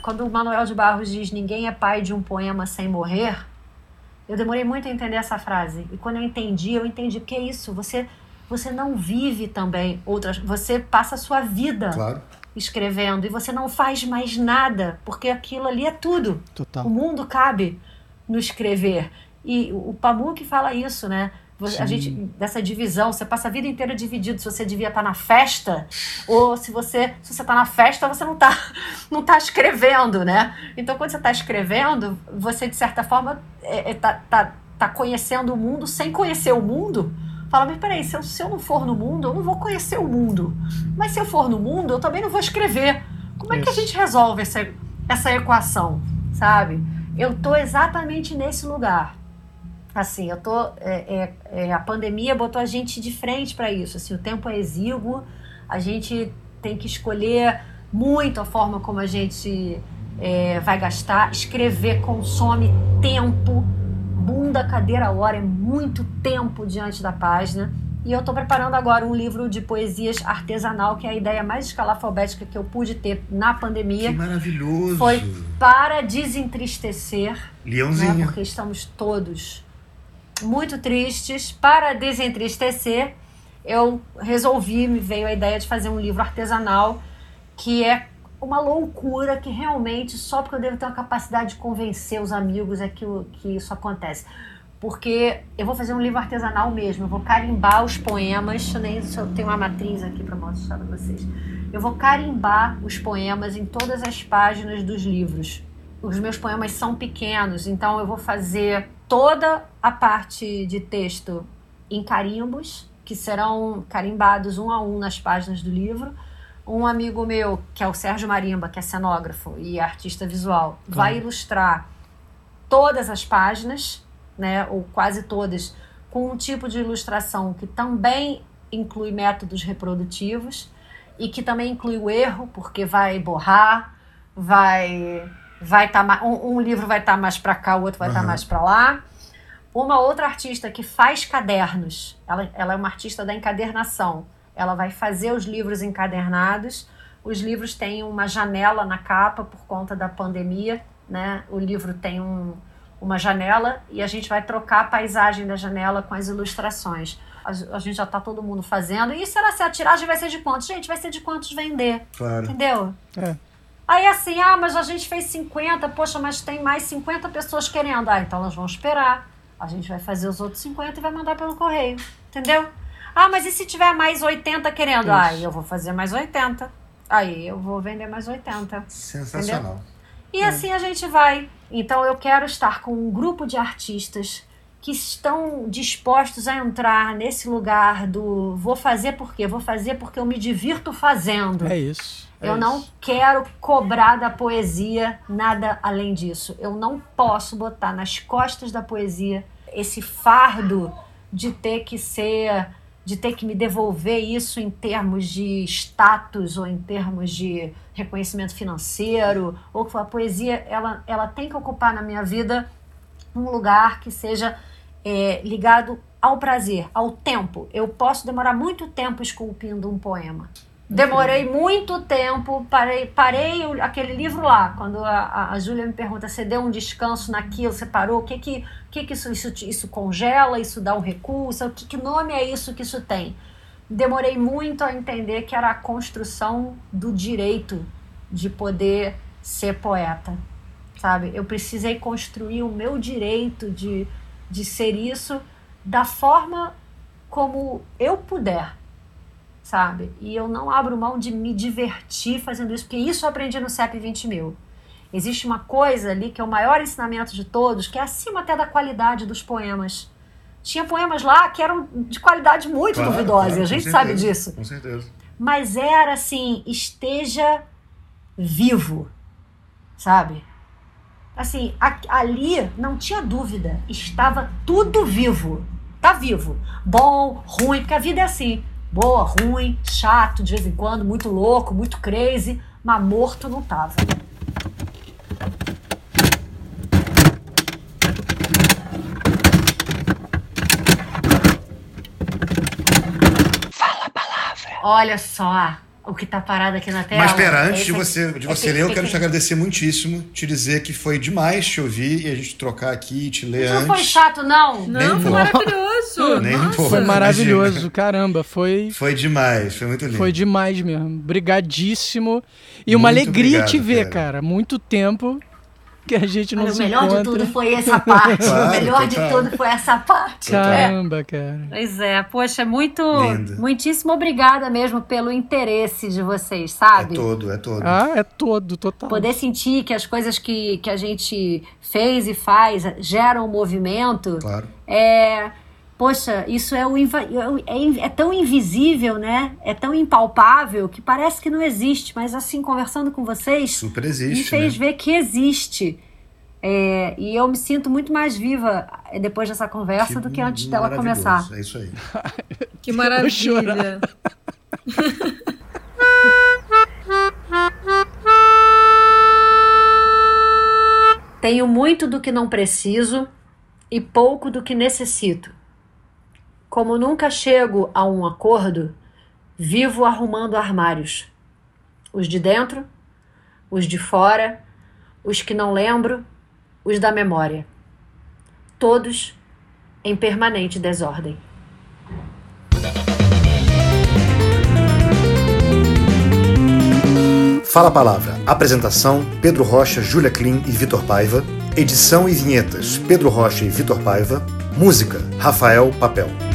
quando o Manuel de Barros diz ninguém é pai de um poema sem morrer eu demorei muito a entender essa frase e quando eu entendi eu entendi que é isso você você não vive também outras você passa a sua vida Claro. escrevendo e você não faz mais nada, porque aquilo ali é tudo. Total. O mundo cabe no escrever. E o o Pamuk fala isso, né? A gente, dessa divisão, você passa a vida inteira dividido se você devia estar na festa ou se você se você está na festa, você não está não tá escrevendo, né? Então, quando você está escrevendo, você, de certa forma, é, é, tá, tá, tá conhecendo o mundo sem conhecer o mundo. Fala, mas peraí, se eu, se eu não for no mundo, eu não vou conhecer o mundo. Mas se eu for no mundo, eu também não vou escrever. Como é que a Isso. gente resolve essa, essa equação, sabe? Eu tô exatamente nesse lugar. Assim, eu tô. é, é, é, a pandemia botou a gente de frente para isso. Assim, o tempo é exíguo, a gente tem que escolher muito a forma como a gente é, vai gastar. Escrever consome tempo, bunda, cadeira, hora, é muito tempo diante da página. E eu estou preparando agora um livro de poesias artesanal, que é a ideia mais escalafobética que eu pude ter na Que pandemia. maravilhoso. Foi para desentristecer né? Leãozinho. Porque estamos todos muito tristes. Para desentristecer, eu resolvi, me veio a ideia de fazer um livro artesanal que é uma loucura que realmente só porque eu devo ter uma capacidade de convencer os amigos é que, que isso acontece. Porque eu vou fazer um livro artesanal mesmo, eu vou carimbar os poemas, nem eu tenho uma matriz aqui para mostrar para vocês. Eu vou carimbar os poemas em todas as páginas dos livros. Os meus poemas são pequenos, então eu vou fazer toda a parte de texto em carimbos, que serão carimbados um a um nas páginas do livro. Um amigo meu, que é o Sérgio Marimba, que é cenógrafo e artista visual, vai ilustrar todas as páginas, né, ou quase todas, com um tipo de ilustração que também inclui métodos reprodutivos e que também inclui o erro, porque vai borrar, vai vai estar tá, um, um livro vai estar tá mais para cá, o outro vai estar tá Uhum. mais para lá. Uma outra artista que faz cadernos, ela, ela é uma artista da encadernação. Ela vai fazer os livros encadernados. Os livros têm uma janela na capa por conta da pandemia, né? O livro tem um, uma janela e a gente vai trocar a paisagem da janela com as ilustrações. A, a gente já está todo mundo fazendo. E será se a tiragem vai ser de quantos? Gente, vai ser de quantos vender. Claro. Entendeu? É. Aí assim, ah, mas a gente fez 50, poxa, mas tem mais 50 pessoas querendo. Ah, então elas vão esperar. A gente vai fazer os outros 50 e vai mandar pelo correio. Entendeu? Ah, mas e se tiver mais 80 querendo? Isso. Aí eu vou fazer mais 80. Aí eu vou vender mais 80. Sensacional. E assim a gente vai. Então eu quero estar com um grupo de artistas que estão dispostos a entrar nesse lugar do vou fazer por quê? Vou fazer porque eu me divirto fazendo. É isso. É Eu não quero cobrar da poesia nada além disso. Eu não posso botar nas costas da poesia esse fardo de ter que ser, de ter que me devolver isso em termos de status ou em termos de reconhecimento financeiro, ou que a poesia ela, ela tem que ocupar na minha vida um lugar que seja é, ligado ao prazer, ao tempo. Eu posso demorar muito tempo esculpindo um poema. Demorei muito tempo, parei, parei aquele livro lá. Quando a, a, Júlia me pergunta, você deu um descanso naquilo, você parou, o que que, que, que isso, isso, isso congela, isso dá um recurso, o que, que nome é isso que isso tem? Demorei muito a entender que era a construção do direito de poder ser poeta, sabe? Eu precisei construir o meu direito de, de ser isso da forma como eu puder, sabe? E eu não abro mão de me divertir fazendo isso, porque isso eu aprendi no CEP 20 mil. Existe uma coisa ali que é o maior ensinamento de todos, que é acima até da qualidade dos poemas. Tinha poemas lá que eram de qualidade muito Claro, duvidosa, claro, a gente certeza, sabe disso Com certeza. mas era assim, esteja vivo, sabe? Assim, a- ali não tinha dúvida, estava tudo vivo. Tá vivo. Bom, ruim, porque a vida é assim. Boa, ruim, chato de vez em quando, muito louco, muito crazy, mas morto não tava. Fala a palavra. Olha só o que tá parado aqui na tela. Mas espera, antes de você, de você ler, eu quero que- te agradecer muitíssimo, te dizer que foi demais te ouvir e a gente trocar aqui e te ler Não antes. foi chato, não? Nem Não, foi maravilhoso. Nem Nossa. pouco. Foi Imagina. maravilhoso, caramba. Foi, Foi demais, foi muito lindo. foi demais mesmo. Brigadíssimo. E uma Muito alegria obrigado, te ver, cara. cara. Muito tempo que a gente não Olha, o melhor encontra. de tudo foi essa parte. Claro, o melhor de total. tudo foi essa parte. É. Caramba, cara. Pois é, poxa, muito. Lindo. Muitíssimo obrigada mesmo pelo interesse de vocês, É sabe? todo, é todo. Ah, é todo, total. Poder sentir que as coisas que, que a gente fez e faz geram movimento. Claro. É. Poxa, isso é, o é, in- é tão invisível, né? É tão impalpável que parece que não existe. Mas assim, conversando com vocês, Super me existe, fez né? ver que existe. É, e eu me sinto muito mais viva eh, depois dessa conversa do que antes dela começar. É isso aí. Que maravilha. Tenho muito do que não preciso e pouco do que necessito. Como nunca chego a um acordo, vivo arrumando armários. Os de dentro, os de fora, os que não lembro, os da memória. Todos em permanente desordem. Fala a Palavra. Apresentação: Pedro Rocha, Júlia Klim e Vitor Paiva. Edição e vinhetas: Pedro Rocha e Vitor Paiva. Música: Rafael Papel.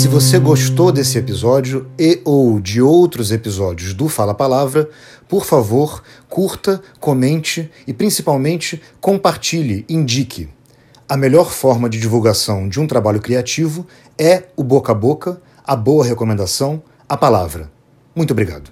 Se você gostou desse episódio e ou de outros episódios do Fala Palavra, por favor, curta, comente e principalmente compartilhe, indique. A melhor forma de divulgação de um trabalho criativo é o boca a boca, a boa recomendação, a palavra. Muito obrigado.